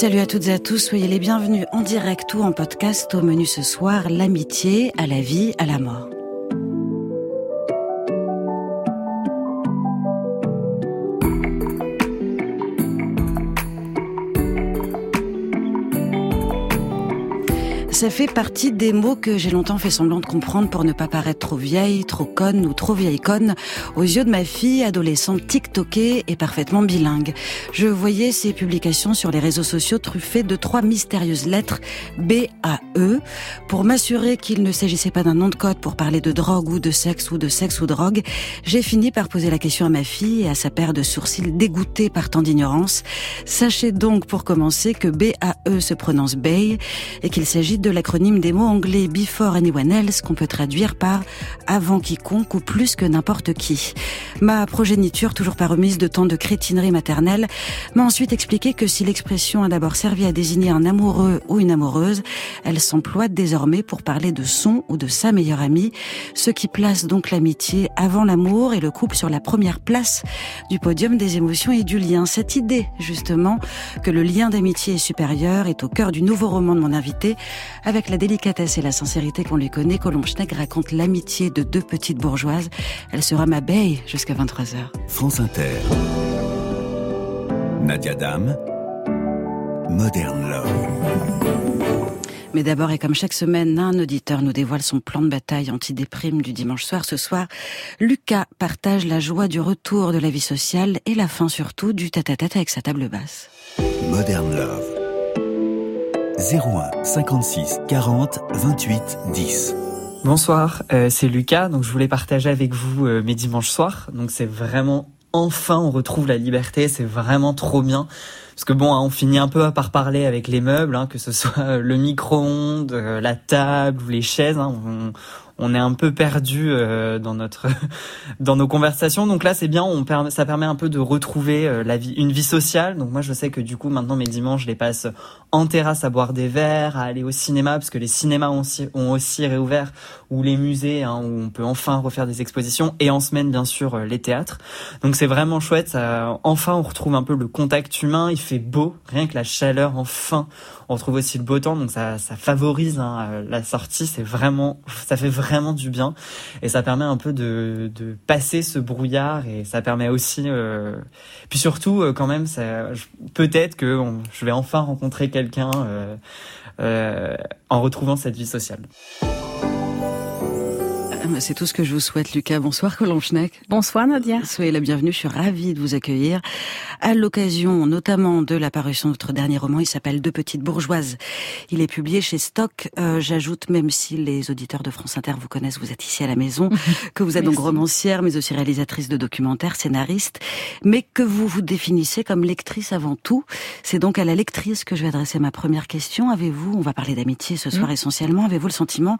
Salut à toutes et à tous, soyez les bienvenus en direct ou en podcast au menu ce soir, l'amitié à la vie, à la mort. Ça fait partie des mots que j'ai longtemps fait semblant de comprendre pour ne pas paraître trop vieille, trop conne ou trop vieille conne aux yeux de ma fille, adolescente tiktokée et parfaitement bilingue. Je voyais ses publications sur les réseaux sociaux truffées de trois mystérieuses lettres B-A-E pour m'assurer qu'il ne s'agissait pas d'un nom de code pour parler de drogue ou de sexe ou de sexe ou drogue. J'ai fini par poser la question à ma fille et à sa paire de sourcils dégoûtés par tant d'ignorance. Sachez donc pour commencer que B-A-E se prononce Bay et qu'il s'agit de l'acronyme des mots anglais Before Anyone Else qu'on peut traduire par avant quiconque ou plus que n'importe qui. Ma progéniture, toujours pas remise de tant de crétinerie maternelle, m'a ensuite expliqué que si l'expression a d'abord servi à désigner un amoureux ou une amoureuse, elle s'emploie désormais pour parler de son ou de sa meilleure amie, ce qui place donc l'amitié avant l'amour et le couple sur la première place du podium des émotions et du lien. Cette idée, justement, que le lien d'amitié est supérieur est au cœur du nouveau roman de mon invité, avec la délicatesse et la sincérité qu'on lui connaît, Colombe Schneck raconte l'amitié de deux petites bourgeoises. Elle sera ma baie jusqu'à 23h. France Inter. Nadia Dame. Modern Love. Mais d'abord, et comme chaque semaine, un auditeur nous dévoile son plan de bataille anti-déprime du dimanche soir. Ce soir, Lucas partage la joie du retour de la vie sociale et la fin surtout du tête-à-tête avec sa table basse. Modern Love. 01 56 40 28 10. Bonsoir, euh, c'est Lucas. Donc je voulais partager avec vous euh, mes dimanches soirs. Donc c'est vraiment enfin on retrouve la liberté. C'est vraiment trop bien. Parce que bon, hein, on finit un peu par parler avec les meubles, hein, que ce soit le micro-ondes, euh, la table ou les chaises. Hein, on est un peu perdu euh, dans notre dans nos conversations. Donc là, c'est bien, on ça permet un peu de retrouver euh, la vie, une vie sociale. Donc moi, je sais que du coup, maintenant mes dimanches, je les passe en terrasse à boire des verres, à aller au cinéma, parce que les cinémas ont aussi, ont aussi réouvert, ou les musées, hein, où on peut enfin refaire des expositions, et en semaine, bien sûr, euh, les théâtres. Donc c'est vraiment chouette. Ça, enfin, on retrouve un peu le contact humain. Il fait beau, rien que la chaleur. Enfin, on retrouve aussi le beau temps, donc ça, ça favorise hein, la sortie. C'est vraiment, ça fait vraiment du bien et ça permet un peu de, de passer ce brouillard et ça permet aussi, euh, puis surtout euh, quand même, peut-être que je vais enfin rencontrer quelqu'un euh, euh, en retrouvant cette vie sociale. C'est tout ce que je vous souhaite, Lucas. Bonsoir, Colomb Bonsoir, Nadia. Soyez la bienvenue. Je suis ravie de vous accueillir. À l'occasion, notamment, de la parution de votre dernier roman, il s'appelle Deux petites bourgeoises. Il est publié chez Stock. Euh, j'ajoute, même si les auditeurs de France Inter vous connaissent, vous êtes ici à la maison, que vous êtes donc romancière, mais aussi réalisatrice de documentaires, scénariste, mais que vous vous définissez comme lectrice avant tout. C'est donc à la lectrice que je vais adresser ma première question. Avez-vous, on va parler d'amitié ce soir mm. essentiellement, avez-vous le sentiment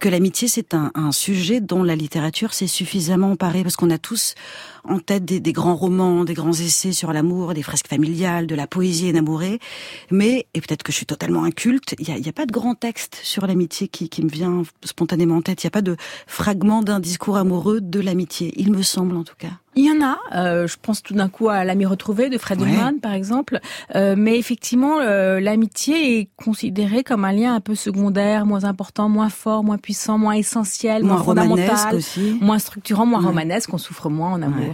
que l'amitié c'est un, un sujet dont la littérature s'est suffisamment emparée parce qu'on a tous en tête des, grands romans, des grands essais sur l'amour, des fresques familiales, de la poésie énamourée. Mais, et peut-être que je suis totalement inculte, il n'y a, a, pas de grand texte sur l'amitié qui, qui me vient spontanément en tête. Il n'y a pas de fragment d'un discours amoureux de l'amitié, il me semble en tout cas. Il y en a. Euh, je pense tout d'un coup à l'ami retrouvé de Fred ouais. par exemple. Euh, mais effectivement, euh, l'amitié est considérée comme un lien un peu secondaire, moins important, moins fort, moins puissant, moins essentiel, moins, moins fondamental, aussi. moins structurant, moins romanesque. On souffre moins en amour.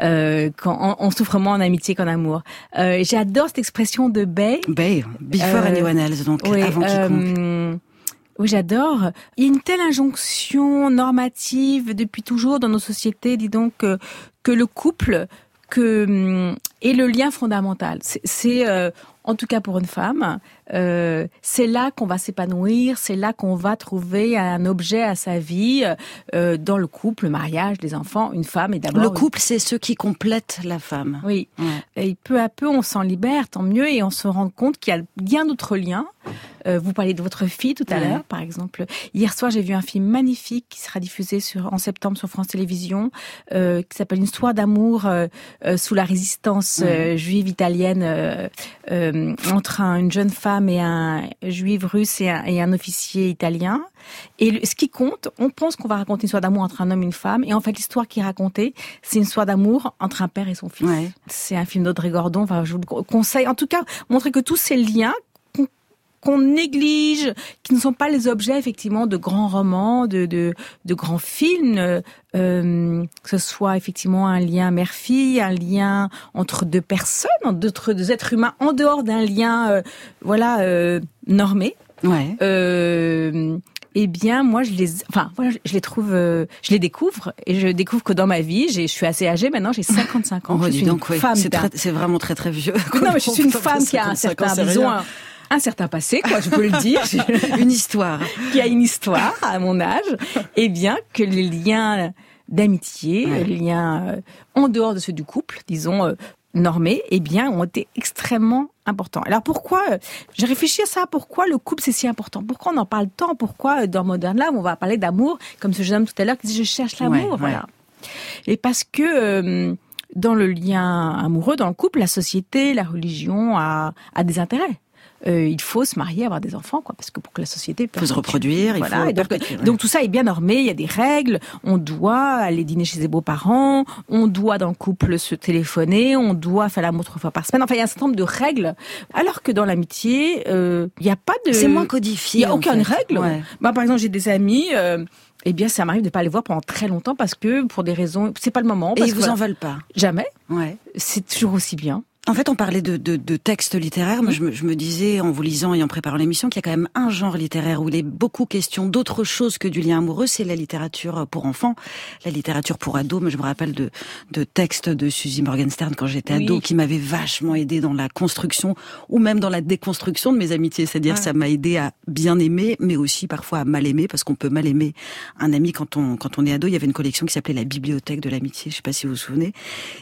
Euh, quand on, souffre moins en amitié qu'en amour. Euh, J'adore cette expression de Bay. Bay, before anyone else, donc oui, avant quiconque. Oui, j'adore. Il y a une telle injonction normative depuis toujours dans nos sociétés, dis donc, que, que le couple que, hum, est le lien fondamental. C'est, euh, en tout cas pour une femme, euh, c'est là qu'on va s'épanouir, c'est là qu'on va trouver un objet à sa vie, euh, dans le couple, le mariage, les enfants, une femme et d'abord... Le couple, c'est ce qui complète la femme. Oui. Ouais. Et peu à peu, on s'en libère, tant mieux, et on se rend compte qu'il y a bien d'autres liens Euh, vous parlez de votre fille tout à Ouais. l'heure, par exemple. Hier soir, j'ai vu un film magnifique qui sera diffusé sur, en septembre sur France Télévisions, euh, qui s'appelle Une histoire d'amour euh, sous la résistance juive italienne entre un- une jeune femme et un juif russe et un, et un officier italien. Et le- ce qui compte, on pense qu'on va raconter une histoire d'amour entre un homme et une femme, et en fait, l'histoire qui est racontée, c'est une histoire d'amour entre un père et son fils. Ouais. C'est un film d'Audrey Gordon. Enfin, je vous le conseille. En tout cas, montrer que tous ces liens qu'on- néglige, qui ne sont pas les objets effectivement de grands romans, de de, de grands films, euh, que ce soit effectivement un lien mère-fille, un lien entre deux personnes, entre deux êtres humains, en dehors d'un lien, euh, voilà, euh, normé. Ouais. Euh, eh bien, moi, je les, enfin, voilà, je les trouve, euh, je les découvre, et je découvre que dans ma vie, j'ai, je suis assez âgée maintenant, j'ai 55 ans. On je suis donc, une oui. femme C'est très- c'est vraiment très très vieux. non, mais je suis une femme qui a un 55 ans, certain, rien. Un, certain passé, quoi, je peux le dire, Une histoire. qui a une histoire à mon âge, et bien que les liens d'amitié, Ouais. les liens euh, en dehors de ceux du couple, disons, euh, normés, eh bien, ont été extrêmement importants. Alors pourquoi, euh, j'ai réfléchi à ça, pourquoi le couple c'est si important? Pourquoi on en parle tant? Pourquoi euh, dans Modern Love on va parler d'amour, comme ce jeune homme tout à l'heure qui dit je cherche l'amour, Ouais, voilà. Et parce que euh, dans le lien amoureux, dans le couple, la société, la religion a, a des intérêts. Euh, il faut se marier, avoir des enfants, quoi, parce que pour que la société Il faut se reproduire, il faut et donc, ouais. donc tout ça est bien normé, il y a des règles, on doit aller dîner chez ses beaux-parents, on doit dans le couple se téléphoner, on doit faire l'amour trois fois par semaine, enfin il y a un certain nombre de règles, alors que dans l'amitié, euh, il n'y a pas de... C'est moins Il codifié. n'y a aucune fait. règle. Ouais. Moi, par exemple, j'ai des amis, euh, eh bien, ça m'arrive de pas les voir pendant très longtemps parce que pour des raisons, c'est pas le moment. Et ils vous en veulent pas. Jamais. Ouais. C'est toujours aussi bien. En fait, on parlait de, de, de textes littéraires. Moi, je me, je me disais, en vous lisant et en préparant l'émission, qu'il y a quand même un genre littéraire où il est beaucoup question d'autre chose que du lien amoureux. C'est la littérature pour enfants, la littérature pour ados. Mais je me rappelle de, de textes de Suzy Morgenstern quand j'étais Oui. ado qui m'avaient vachement aidé dans la construction ou même dans la déconstruction de mes amitiés. C'est-à-dire, ça m'a aidé à bien aimer, mais aussi parfois à mal aimer, parce qu'on peut mal aimer un ami quand on, quand on est ado. Il y avait une collection qui s'appelait la bibliothèque de l'amitié. Je sais pas si vous vous souvenez.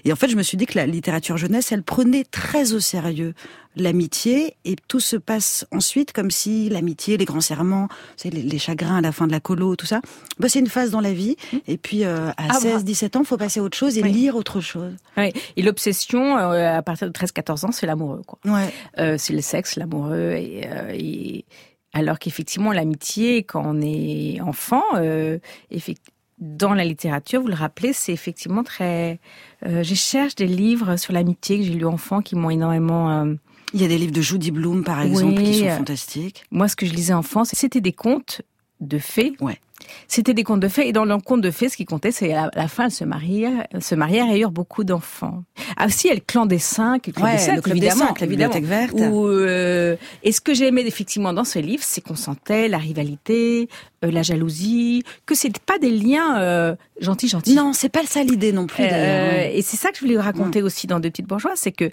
Et en fait, je me suis dit que la littérature jeunesse, elle prenait très au sérieux l'amitié et tout se passe ensuite comme si l'amitié, les grands serments, les, les chagrins à la fin de la colo, tout ça, bah, c'est une phase dans la vie. Et puis euh, à Ah, 16, 17 ans, faut passer à autre chose et Oui. lire autre chose. Et l'obsession, euh, à partir de 13-14 ans, c'est l'amoureux. quoi. Ouais. Euh, c'est le sexe, l'amoureux. Et, et- alors qu'effectivement, l'amitié, quand on est enfant, euh, effect- dans la littérature, vous le rappelez, c'est effectivement très... Euh, je cherche des livres sur l'amitié que j'ai lus enfant qui m'ont énormément... euh, Il y a des livres de Judy Bloom, par exemple, qui sont euh, fantastiques. Moi, ce que je lisais enfant, c'était des contes de fées. Ouais. C'était des contes de fées. Et dans le conte de fées, ce qui comptait, c'est à la, fin, elles se marièrent, elles se marièrent et eurent beaucoup d'enfants. Ah, si, elle clan des cinq, le Ouais, des sept, le Club des évidemment, Cinq, évidemment. Verte. Euh, et ce que j'ai aimé effectivement dans ce livre, c'est qu'on sentait la rivalité, euh, la jalousie, que c'est pas des liens euh, gentils, gentils. Non, c'est pas ça l'idée non plus, et c'est ça que je voulais raconter aussi dans Deux petites bourgeoises, c'est que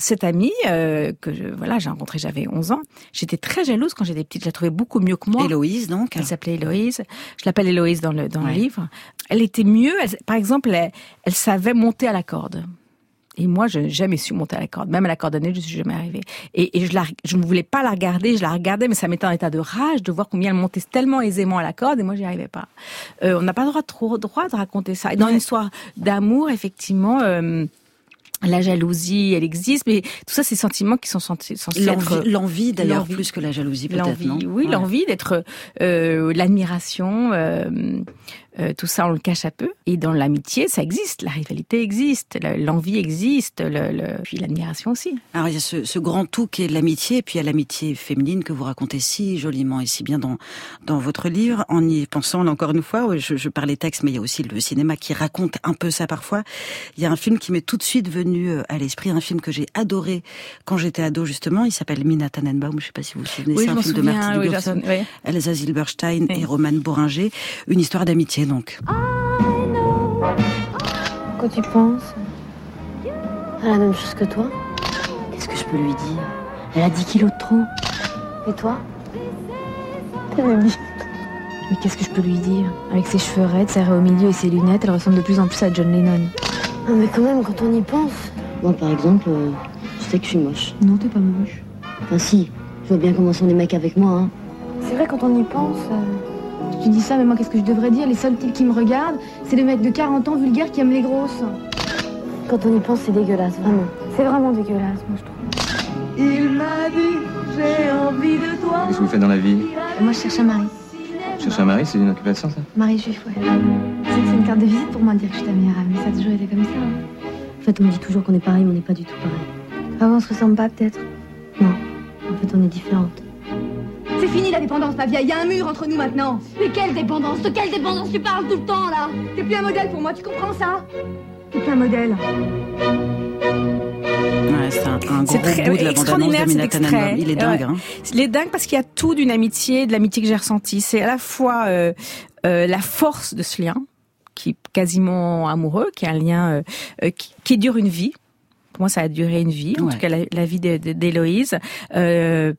cette amie euh, que je, voilà j'ai rencontrée, j'avais 11 ans, j'étais très jalouse quand j'étais petite. Je la trouvais beaucoup mieux que moi. Héloïse, donc. Elle s'appelait Héloïse. Je l'appelle Héloïse dans le dans Ouais. le livre. Elle était mieux. elle- par exemple, elle, elle savait monter à la corde. Et moi, je n'ai jamais su monter à la corde. Même à la cordonnée, je suis jamais arrivée. Et, et je, la, je ne voulais pas la regarder. Je la regardais, mais ça m'était en état de rage de voir combien elle montait tellement aisément à la corde, et moi, j'y arrivais pas. Euh, on n'a pas le droit, trop droit de raconter ça. Et dans une histoire d'amour, effectivement. euh, la jalousie, elle existe, mais tout ça, c'est des sentiments qui sont censés, être L'envie, l'envie d'ailleurs, plus que la jalousie, peut-être, L'envie, non? oui, Ouais. l'envie d'être, euh, l'admiration, euh, euh, tout ça on le cache un peu. Et dans l'amitié, ça existe, la rivalité existe, l'envie existe, le, le- puis l'admiration aussi. Alors il y a ce, ce grand tout qui est l'amitié, et puis il y a l'amitié féminine que vous racontez si joliment et si bien dans dans votre livre. En y pensant, là encore une fois, je, je parlais texte, mais il y a aussi le cinéma qui raconte un peu ça parfois. Il y a un film qui m'est tout de suite venu euh, à l'esprit, un film que j'ai adoré quand j'étais ado justement. Il s'appelle Mina Tannenbaum. Je sais pas si vous vous souvenez. Oui, c'est je un film de souviens. Martin oui, Dugerson, Jason, oui. Elsa Zilberstein Oui. et Roman Boringer. Une histoire d'amitié donc. Quand tu penses à la même chose que toi, qu'est-ce que je peux lui dire? Elle a 10 kilos de trop. Et toi? Mais qu'est-ce que je peux lui dire? Avec ses cheveux raides, serrés au milieu et ses lunettes, elle ressemble de plus en plus à John Lennon. Non mais quand même, quand on y pense. Moi par exemple, euh, je sais que je suis moche. Non, t'es pas moche. Enfin si, vois bien comment sont les mecs avec moi, hein. C'est vrai, quand on y pense. euh, Tu dis ça, mais moi, qu'est-ce que je devrais dire? Les seuls types qui me regardent, c'est des mecs de 40 ans vulgaires qui aiment les grosses. Quand on y pense, c'est dégueulasse, vraiment. C'est vraiment dégueulasse, moi, je trouve. Il m'a dit, j'ai envie de toi. Qu'est-ce que vous faites dans la vie? Moi, je cherche un mari. Chercher un mari, c'est une occupation, ça? Mari juif, ouais. C'est c'est une carte de visite pour moi de dire que je suis ta meilleure amie. Ça a toujours été comme ça. hein. En fait, on me dit toujours qu'on est pareil, mais on n'est pas du tout pareil. Bon, on se ressemble pas, peut-être? Non, en fait, on est différentes. C'est fini la dépendance, ma vieille. Il y a un mur entre nous maintenant. Mais quelle dépendance? De quelle dépendance tu parles tout le temps, là? T'es plus un modèle pour moi, tu comprends ça? T'es plus un modèle. Ouais, c'est un, un C'est gros très- bout de la extraordinaire, de cet extrait. Tannenbaum. Il est dingue, Ouais. hein. Il est dingue parce qu'il y a tout d'une amitié, de l'amitié que j'ai ressentie. C'est à la fois euh, euh, la force de ce lien, qui est quasiment amoureux, qui est un lien euh, qui, qui dure une vie. Pour moi, ça a duré une vie, en Ouais. tout cas la, la vie d'Héloïse. Euh,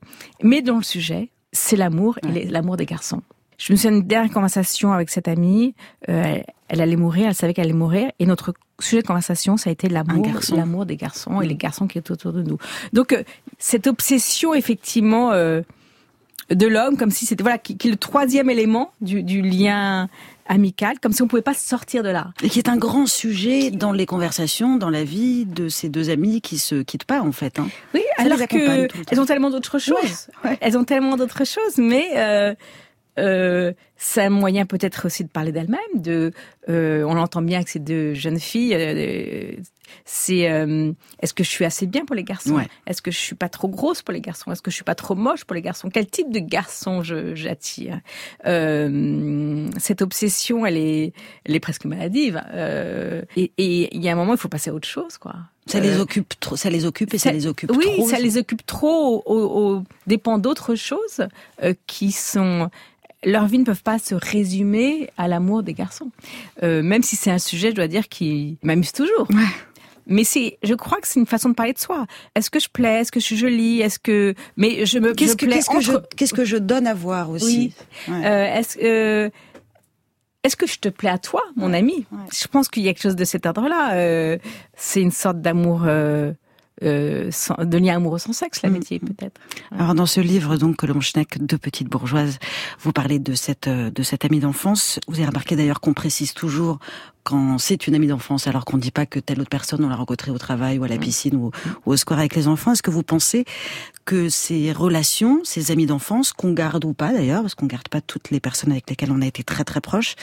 mais dans le sujet, c'est l'amour et l'amour des garçons. Je me souviens d'une dernière conversation avec cette amie. euh, elle, elle allait mourir, elle savait qu'elle allait mourir, et notre sujet de conversation, ça a été l'amour, l'amour des garçons et les garçons qui étaient autour de nous. Donc euh, cette obsession, effectivement. euh, de l'homme, comme si c'était voilà, qui, qui est le troisième élément du, du lien amical, comme si on pouvait pas sortir de là. Et qui est un grand sujet dans les conversations, dans la vie de ces deux amis qui se quittent pas, en fait. Hein. Oui, Ça alors que elles ont tellement d'autres choses. ouais. Elles ont tellement d'autres choses, mais euh, euh, c'est un moyen peut-être aussi de parler d'elles-mêmes. De, euh, on l'entend bien avec ces deux jeunes filles. euh, c'est euh, est-ce que je suis assez bien pour les garçons? Ouais. Est-ce que je suis pas trop grosse pour les garçons? Est-ce que je suis pas trop moche pour les garçons? Quel type de garçon je j'attire? Euh, Cette obsession, elle est, elle est presque maladive. Euh, et il y a un moment, il faut passer à autre chose, quoi. Ça les Euh, occupe trop, ça les occupe et ça, ça- les occupe oui, trop. ça les occupe trop au, au- au dépend d'autres choses euh, qui sont leur vie ne peuvent pas se résumer à l'amour des garçons. Euh, même si c'est un sujet, je dois dire, qui m'amuse toujours. Ouais. Mais c'est, je crois que c'est une façon de parler de soi. Est-ce que je plais? Est-ce que je suis jolie? Est-ce que, mais je me, Qu'est-ce que, plais qu'est-ce que je, entre- qu'est-ce que je donne à voir aussi? Ouais. euh, est-ce euh, est-ce que je te plais à toi, mon ami? Ouais. Je pense qu'il y a quelque chose de cet ordre-là. Euh, c'est une sorte d'amour, euh, sans- de lien amoureux sans sexe, Mm. l'amitié peut-être. Alors dans ce livre donc que l'on Schneck, deux petites bourgeoises, vous parlez de cette euh, de cette amie d'enfance. Vous avez remarqué d'ailleurs qu'on précise toujours quand c'est une amie d'enfance, alors qu'on ne dit pas que telle autre personne on l'a rencontrée au travail ou à la piscine ou, ou au square avec les enfants. Est-ce que vous pensez que ces relations, ces amis d'enfance, qu'on garde ou pas d'ailleurs, parce qu'on garde pas toutes les personnes avec lesquelles on a été très très proches,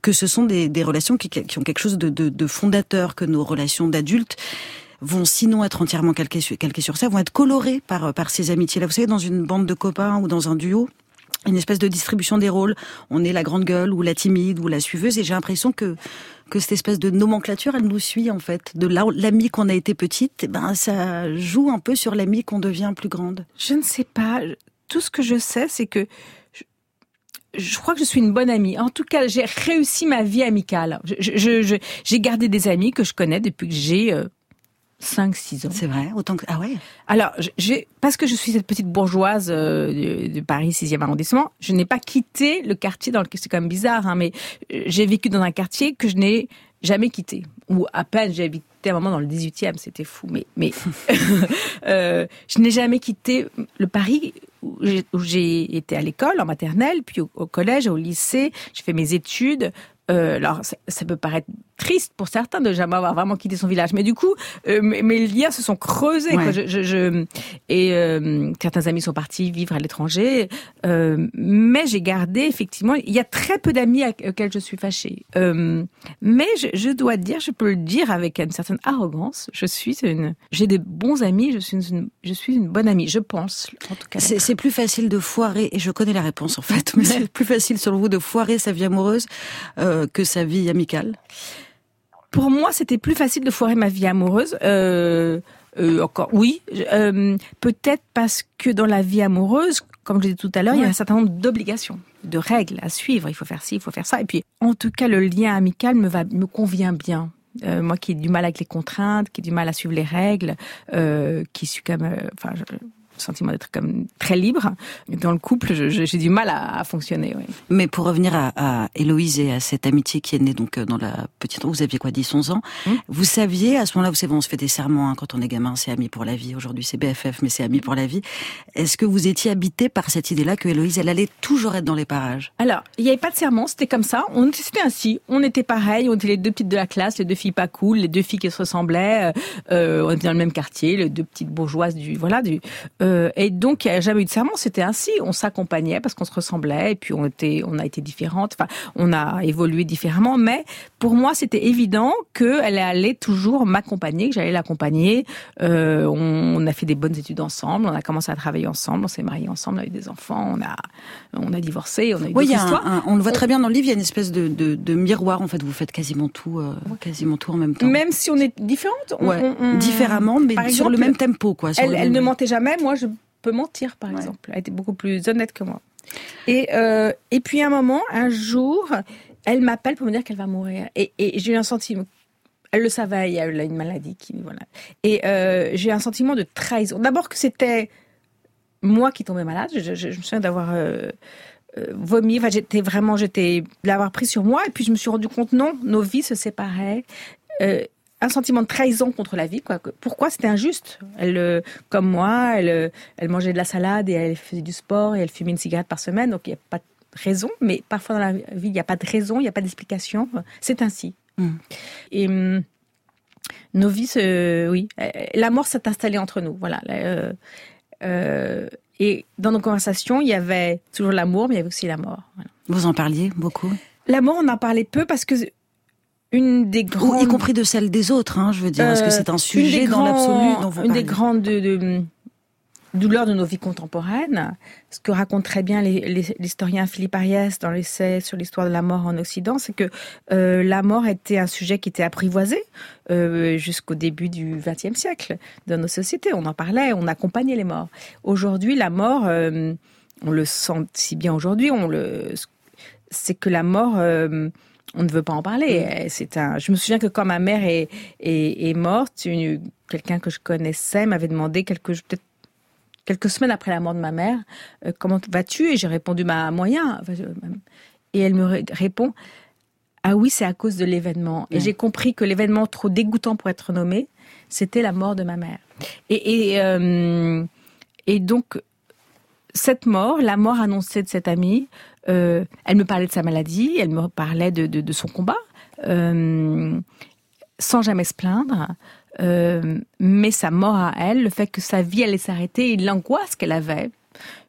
que ce sont des, des relations qui, qui ont quelque chose de, de, de fondateur, que nos relations d'adultes vont sinon être entièrement calquées sur, ça, vont être colorées par, par ces amitiés-là. Vous savez, dans une bande de copains ou dans un duo, une espèce de distribution des rôles. On est la grande gueule ou la timide ou la suiveuse et j'ai l'impression que que cette espèce de nomenclature, elle nous suit en fait. De l'ami qu'on a été petite, eh ben ça joue un peu sur l'ami qu'on devient plus grande. Je ne sais pas. Tout ce que je sais, c'est que je, crois que je suis une bonne amie. En tout cas, j'ai réussi ma vie amicale. J'ai gardé des amis que je connais depuis que j'ai euh, 5-6 ans. C'est vrai, autant que ah ouais? Alors, j'ai parce que je suis cette petite bourgeoise euh, de, de Paris 6e arrondissement, je n'ai pas quitté le quartier dans lequel c'est quand même bizarre, hein, mais euh, j'ai vécu dans un quartier que je n'ai jamais quitté, ou à peine j'ai habité un moment dans le 18e, c'était fou, mais mais euh, je n'ai jamais quitté le Paris où j'ai- où j'ai été à l'école en maternelle, puis au, au collège, au lycée, j'ai fait mes études. Euh, alors, ça, ça peut paraître triste pour certains de jamais avoir vraiment quitté son village, mais du coup, euh, mes, liens se sont creusés. quoi. Ouais. Je, je, je- et euh, certains amis sont partis vivre à l'étranger, euh, mais j'ai gardé effectivement. Il y a très peu d'amis auxquels je suis fâchée, mais je, je dois dire, je peux le dire avec une certaine arrogance. Je suis une, j'ai des bons amis. Je suis une, je suis une bonne amie. Je pense, en tout cas. C'est plus facile de foirer, et je connais la réponse en fait, mais c'est plus facile selon vous de foirer sa vie amoureuse que sa vie amicale? Pour moi, c'était plus facile de foirer ma vie amoureuse. Euh, euh, encore, oui. Euh, Peut-être parce que dans la vie amoureuse, comme je dit tout à l'heure, il y a un certain nombre d'obligations, de règles à suivre. Il faut faire ci, il faut faire ça. Et puis, en tout cas, le lien amical me va, me convient bien. Euh, moi qui ai du mal avec les contraintes, qui ai du mal à suivre les règles, euh, qui suis comme, euh, enfin, je- sentiment d'être comme très libre. Dans le couple, j'ai du mal à, fonctionner. Oui. Mais pour revenir à, à, Héloïse et à cette amitié qui est née donc euh, dans la petite... Vous aviez quoi, 10, 11 ans mmh. Vous saviez, à ce moment-là, vous savez, on se fait des serments hein, quand on est gamin, c'est ami pour la vie. Aujourd'hui, c'est BFF, mais c'est ami pour la vie. Est-ce que vous étiez habité par cette idée-là que Héloïse, elle allait toujours être dans les parages? Alors, il n'y avait pas de serment, c'était comme ça. On C'était ainsi. On était pareil, on était les deux petites de la classe, les deux filles pas cool, les deux filles qui se ressemblaient. Euh, on était dans le même quartier, les deux petites bourgeoises du... Voilà, du... Euh, et donc, il n'y a jamais eu de serment, c'était ainsi. On s'accompagnait parce qu'on se ressemblait et puis on était, on a été différentes. Enfin, on a évolué différemment. Mais pour moi, c'était évident qu'elle allait toujours m'accompagner, que j'allais l'accompagner. Euh, on, a fait des bonnes études ensemble, on a commencé à travailler ensemble, on s'est mariés ensemble, on a eu des enfants, on a, on a divorcé, on a eu oui, histoires. on le voit très bien dans le livre, il y a une espèce de, de, miroir. En fait, vous faites quasiment tout, euh, quasiment tout en même temps. Même si on est différentes, différemment, mais sur le même tempo, quoi. Elle, elle ne mentait jamais. Moi, je peut mentir, par exemple. Elle était beaucoup plus honnête que moi. Et, euh, et puis, un moment, un jour, elle m'appelle pour me dire qu'elle va mourir. Et, j'ai eu un sentiment. Elle le savait, elle a une maladie qui. Voilà. Et euh, j'ai eu un sentiment de trahison. D'abord que c'était moi qui tombais malade. Je, me souviens d'avoir. Euh, vomi, enfin j'étais vraiment, j'étais l'avoir pris sur moi et puis je me suis rendu compte non, nos vies se séparaient un sentiment de trahison contre la vie. Quoi. Pourquoi c'était injuste? Elle, euh, comme moi, elle, euh, elle mangeait de la salade et elle faisait du sport et elle fumait une cigarette par semaine, donc il n'y a pas de raison. Mais parfois dans la vie, il n'y a pas de raison, il n'y a pas d'explication. C'est ainsi. Hmm. Et hum, nos vies, oui, euh, la mort s'est installée entre nous. Voilà. et dans nos conversations, il y avait toujours l'amour, mais il y avait aussi la mort. Vous en parliez beaucoup? L'amour, on en parlait peu parce que une des grandes... y compris de celle des autres, hein, je veux dire, parce que c'est un sujet dans l'absolu Une des grandes de, douleurs de nos vies contemporaines, ce que raconte très bien l'historien Philippe Ariès dans l'essai sur l'histoire de la mort en Occident, c'est que euh, la mort était un sujet qui était apprivoisé euh, jusqu'au début du XXe siècle dans nos sociétés. On en parlait, on accompagnait les morts. Aujourd'hui, la mort, euh, on le sent si bien aujourd'hui, on le, c'est que la mort on ne veut pas en parler. Mm. C'est un. Je me souviens que quand ma mère est, est, morte, quelqu'un que je connaissais m'avait demandé quelques peut-être quelques semaines après la mort de ma mère, euh, comment vas-tu? Et j'ai répondu ma moyen. Et elle me répond ah oui, c'est à cause de l'événement. Et j'ai compris que l'événement trop dégoûtant pour être nommé, c'était la mort de ma mère. Et, et, euh, et donc cette mort, la mort annoncée de cette amie, euh, elle me parlait de sa maladie, elle me parlait de, son combat, euh, sans jamais se plaindre. Euh, mais sa mort à elle, le fait que sa vie allait s'arrêter et l'angoisse qu'elle avait,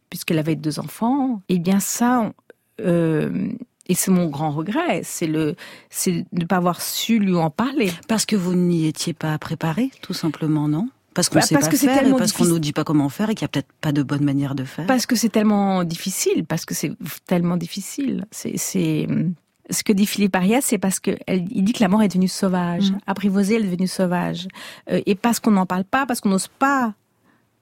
puisqu'elle avait deux enfants, eh bien ça, et c'est mon grand regret, c'est le, c'est de ne pas avoir su lui en parler. Parce que vous n'y étiez pas préparé, tout simplement, non? Parce qu'on bah, sait pas que faire, et parce qu'on nous dit pas comment faire, et qu'il y a peut-être pas de bonne manière de faire. Parce que c'est tellement difficile, parce que c'est tellement difficile. C'est, ce que dit Philippe Arias, c'est parce que il dit que la mort est devenue sauvage, mmh. apprivoisée, elle est devenue sauvage, euh, et parce qu'on n'en parle pas, parce qu'on n'ose pas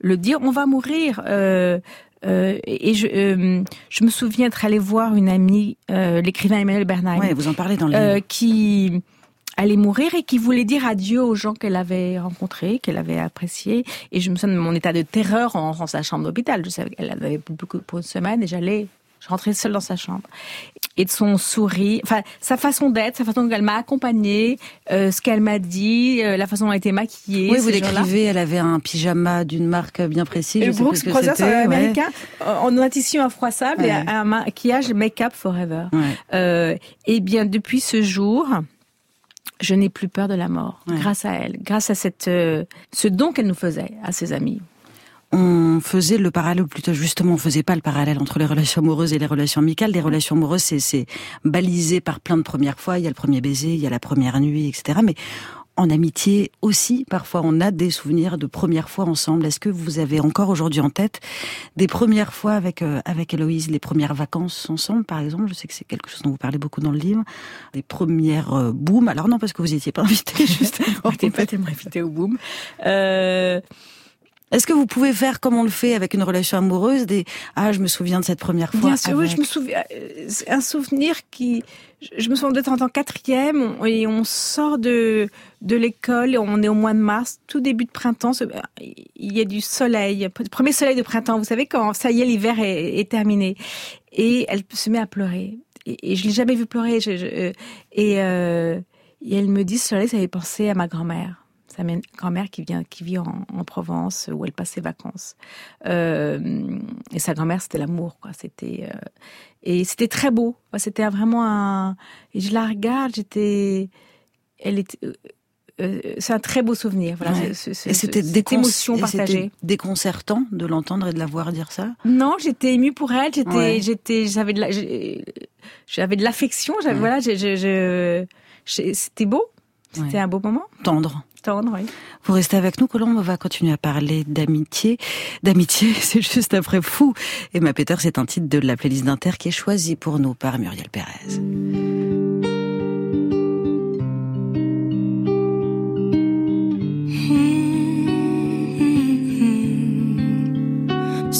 le dire, on va mourir. Euh, euh, et je, je me souviens être allée voir une amie, l'écrivain Emmanuel Bernard. Oui, vous en parlez dans le qui allait mourir et qui voulait dire adieu aux gens qu'elle avait rencontrés, qu'elle avait appréciés. Et je me souviens de mon état de terreur en rentrant sa chambre d'hôpital. Je savais qu'elle avait beaucoup pour une semaine et j'allais, je rentrais seule dans sa chambre. Et de son sourire, enfin sa façon d'être, sa façon dont elle m'a accompagnée, euh, ce qu'elle m'a dit, euh, la façon dont elle était maquillée. Oui, vous décrivez, elle avait un pyjama d'une marque bien précise. Le Brooks Brothers américain, en un tissu infroissable et un maquillage Make-up Forever. Euh, et bien depuis ce jour, je n'ai plus peur de la mort, grâce à elle, grâce à cette, euh, ce don qu'elle nous faisait à ses amis. On faisait le parallèle, plutôt justement, on faisait pas le parallèle entre les relations amoureuses et les relations amicales. Les relations amoureuses, c'est balisé par plein de premières fois. Il y a le premier baiser, il y a la première nuit, etc. Mais en amitié aussi, parfois on a des souvenirs de premières fois ensemble. Est-ce que vous avez encore aujourd'hui en tête des premières fois avec euh, avec Héloïse, les premières vacances ensemble, par exemple? Je sais que c'est quelque chose dont vous parlez beaucoup dans le livre. Les premières euh, boum. Alors non, parce que vous n'étiez pas invité, justement. on n'était pas tellement invité au boom. Euh, Est-ce que vous pouvez faire comme on le fait avec une relation amoureuse des ah je me souviens de cette première fois. Bien sûr, oui, je me souviens euh, un souvenir qui je me souviens d'être en quatrième et on sort de de l'école, on est au mois de mars, tout début de printemps, il y a du soleil, premier soleil de printemps. Vous savez quand ça y est l'hiver est, terminé et elle se met à pleurer et, je l'ai jamais vu pleurer euh, et, euh, et elle me dit ce soleil ça avait pensé à ma grand-mère sa grand-mère qui vient, qui vit en, Provence où elle passe ses vacances. Euh, et sa grand-mère, c'était l'amour, quoi. C'était euh, et c'était très beau. C'était vraiment un. Et je la regarde, j'étais. Elle était. Euh, c'est un très beau souvenir. Voilà, et c'était émotion partagée. déconcertant de l'entendre et de la voir dire ça? Non, j'étais émue pour elle. J'étais, j'étais, j'avais de la, j'avais de l'affection. J'avais, voilà, c'était beau. C'était un beau moment. Tendre. Vous restez avec nous, Colombe. On va continuer à parler d'amitié. D'amitié, c'est juste après fou. Et ma Peter, c'est un titre de la playlist d'Inter qui est choisi pour nous par Muriel Pérez.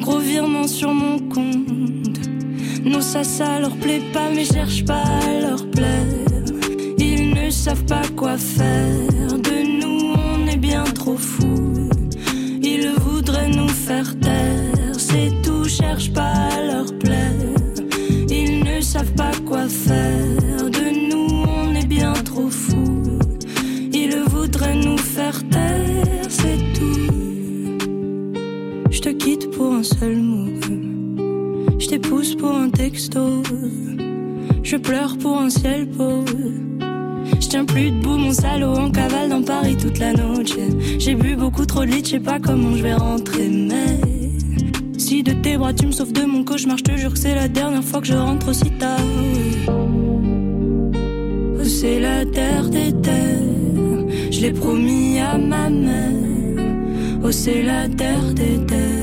Gros virement sur mon compte. Non, ça, ça leur plaît pas, mais cherche pas à leur plaire. Ils ne savent pas quoi faire. De nous, on est bien trop fous. Pour un ciel pauvre. Je tiens plus debout, mon salaud en cavale dans Paris toute la noche. J'ai bu beaucoup trop de lit, je sais pas comment je vais rentrer, mais si de tes bras tu me sauves de mon cauchemar, je te jure que c'est la dernière fois que je rentre aussi tard. C'est la terre des terres, je l'ai promis à ma mère. Oh, c'est la terre des terres.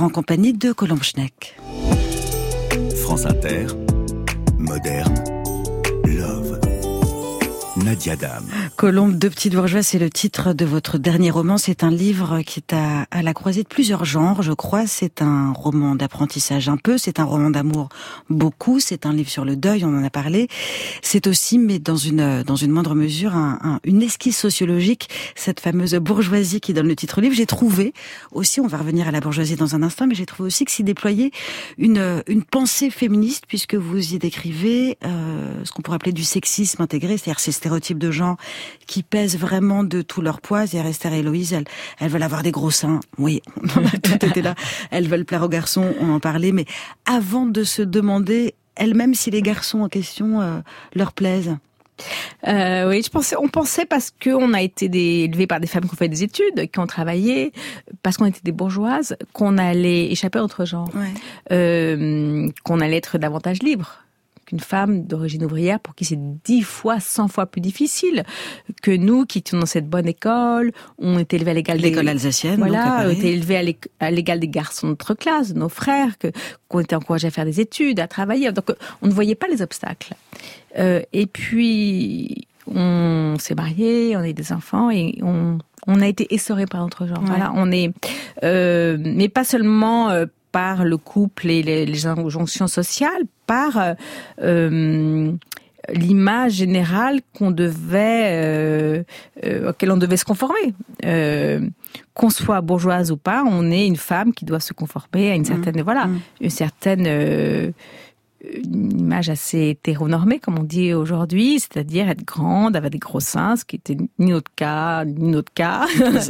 En compagnie de Colombe Schneck. France Inter, moderne, love. Nadia Dame. Colombe de Petite Bourgeois, c'est le titre de votre dernier roman. C'est un livre qui est à, à la croisée de plusieurs genres, je crois. C'est un roman d'apprentissage un peu, c'est un roman d'amour beaucoup, c'est un livre sur le deuil, on en a parlé. C'est aussi, mais dans une dans une moindre mesure, un, une esquisse sociologique, cette fameuse bourgeoisie qui donne le titre au livre. J'ai trouvé aussi, on va revenir à la bourgeoisie dans un instant, mais j'ai trouvé aussi que s'y déployait une une pensée féministe, puisque vous y décrivez euh, ce qu'on pourrait appeler du sexisme intégré, c'est-à-dire ces stéréotypes de genre qui pèsent vraiment de tout leur poids. Et Esther et Héloïse, elles, elles veulent avoir des gros seins. Oui, on a tout été là. Elles veulent plaire aux garçons, on en parlait. Mais avant de se demander elles-mêmes si les garçons en question euh, leur plaisent. Euh, oui, je pensais, on pensait parce qu'on a été élevés par des femmes qui ont fait des études, qui ont travaillé, parce qu'on était des bourgeoises, qu'on allait échapper à autre genre, euh, qu'on allait être davantage libre une femme d'origine ouvrière pour qui c'est dix fois, cent fois plus difficile que nous qui étions dans cette bonne école, on était élevés à l'égal des... L'école alsacienne, Voilà, on était élevés à l'égal des garçons de notre classe, de nos frères, que, qu'on était encouragés à faire des études, à travailler. Donc, on ne voyait pas les obstacles. Euh, et puis, on s'est marié, on a eu des enfants et on, on a été essoré par notre genre. Voilà, on est, euh, mais pas seulement euh, par le couple et les, les injonctions sociales, euh, euh l'image générale qu'on devait, euh, euh, auquel on devait se conformer. Euh, qu'on soit bourgeoise ou pas, on est une femme qui doit se conformer à une mmh. certaine, mmh. voilà, une certaine une image assez hétéronormée, comme on dit aujourd'hui, c'est-à-dire être grande, avoir des gros seins, ce qui était ni notre cas, ni notre cas.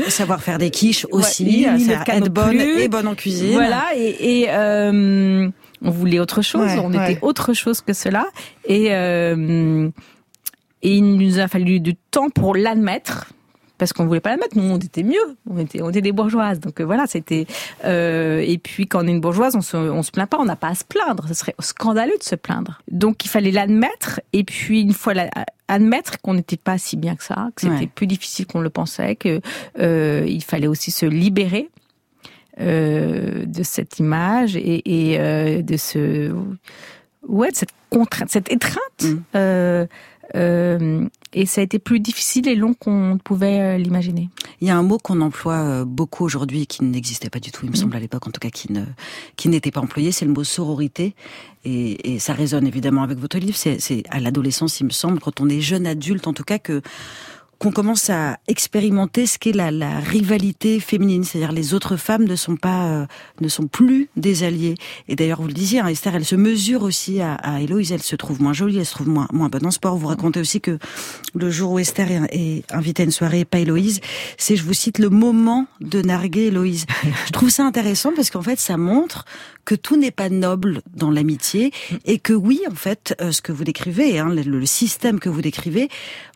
Savoir faire des quiches aussi, ouais, être bonne et bonne en cuisine. Voilà, et, et euh, on voulait autre chose, ouais, on ouais. était autre chose que cela, et euh, et il nous a fallu du temps pour l'admettre parce qu'on voulait pas la mettre. Nous, on était mieux. On était, on était des bourgeoises. Donc euh, voilà, c'était. Euh, et puis quand on est une bourgeoise, on se, on se plaint pas. On n'a pas à se plaindre. Ce serait scandaleux de se plaindre. Donc il fallait l'admettre. Et puis une fois la, admettre qu'on n'était pas si bien que ça, que c'était ouais. plus difficile qu'on le pensait, que euh, il fallait aussi se libérer. Euh, de cette image et, et euh, de ce ouais de cette contrainte cette étreinte mmh. euh, et ça a été plus difficile et long qu'on pouvait euh, l'imaginer. Il y a un mot qu'on emploie beaucoup aujourd'hui qui n'existait pas du tout, il me mmh. semble à l'époque en tout cas, qui ne qui n'était pas employé, c'est le mot sororité. Et, et, ça résonne évidemment avec votre livre. C'est à l'adolescence, il me semble, quand on est jeune adulte, en tout cas, que qu'on commence à expérimenter ce qu'est la, la, rivalité féminine, c'est-à-dire les autres femmes ne sont pas, euh, ne sont plus des alliés. Et d'ailleurs, vous le disiez, hein, Esther, elle se mesure aussi à, à Héloïse, elle se trouve moins jolie, elle se trouve moins, moins bonne en sport. Vous racontez aussi que le jour où Esther est, est invitée à une soirée, pas Héloïse, c'est, je vous cite, le moment de narguer Héloïse. je trouve ça intéressant parce qu'en fait, ça montre que tout n'est pas noble dans l'amitié et que oui, en fait, euh, ce que vous décrivez, hein, le, le système que vous décrivez,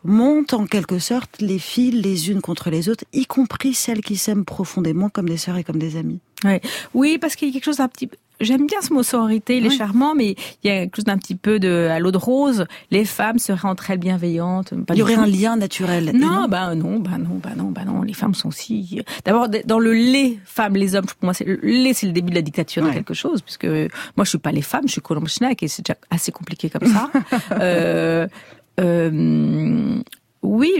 monte en quelque sorte les filles les unes contre les autres, y compris celles qui s'aiment profondément comme des sœurs et comme des amies. Oui, oui parce qu'il y a quelque chose d'un petit J'aime bien ce mot sororité, il est oui. charmant, mais il y a quelque chose d'un petit peu de à l'eau de rose. Les femmes seraient entre elles bienveillantes. Pas il y aurait un lien naturel. Non, non, bah non, bah non, bah non, bah non. Les femmes sont si. D'abord, dans le lait, femmes, les hommes. Pour moi, c'est le lait, c'est le début de la dictature ouais. de quelque chose, puisque moi, je suis pas les femmes, je suis Colombe-Schneck et c'est déjà assez compliqué comme ça. euh, euh, oui,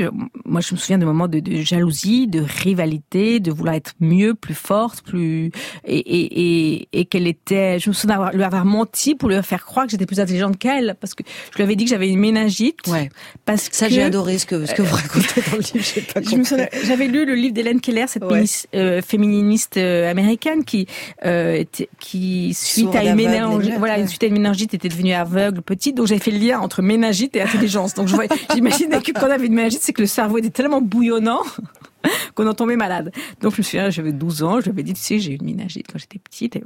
moi je me souviens de moments de, de, jalousie, de rivalité, de vouloir être mieux, plus forte, plus et et et, et qu'elle était. Je me souviens d'avoir lui avoir menti pour lui faire croire que j'étais plus intelligente qu'elle parce que je lui avais dit que j'avais une méningite. Ouais. Parce ça que, j'ai adoré ce que ce que vous racontez dans le livre. Pas je j'avais lu le livre d'Hélène Keller, cette ouais. euh, féministe euh, américaine qui euh, qui suite à une méningite, voilà, une suite à une méningite était devenue aveugle petite, donc j'avais fait le lien entre méningite et intelligence. Donc je j'imaginais que quand on avait une méningite, c'est que le cerveau était tellement bouillonnant qu'on en tombait malade. Donc je me souviens, j'avais 12 ans, je lui avais dit, tu sais, j'ai eu une méningite quand j'étais petite. Et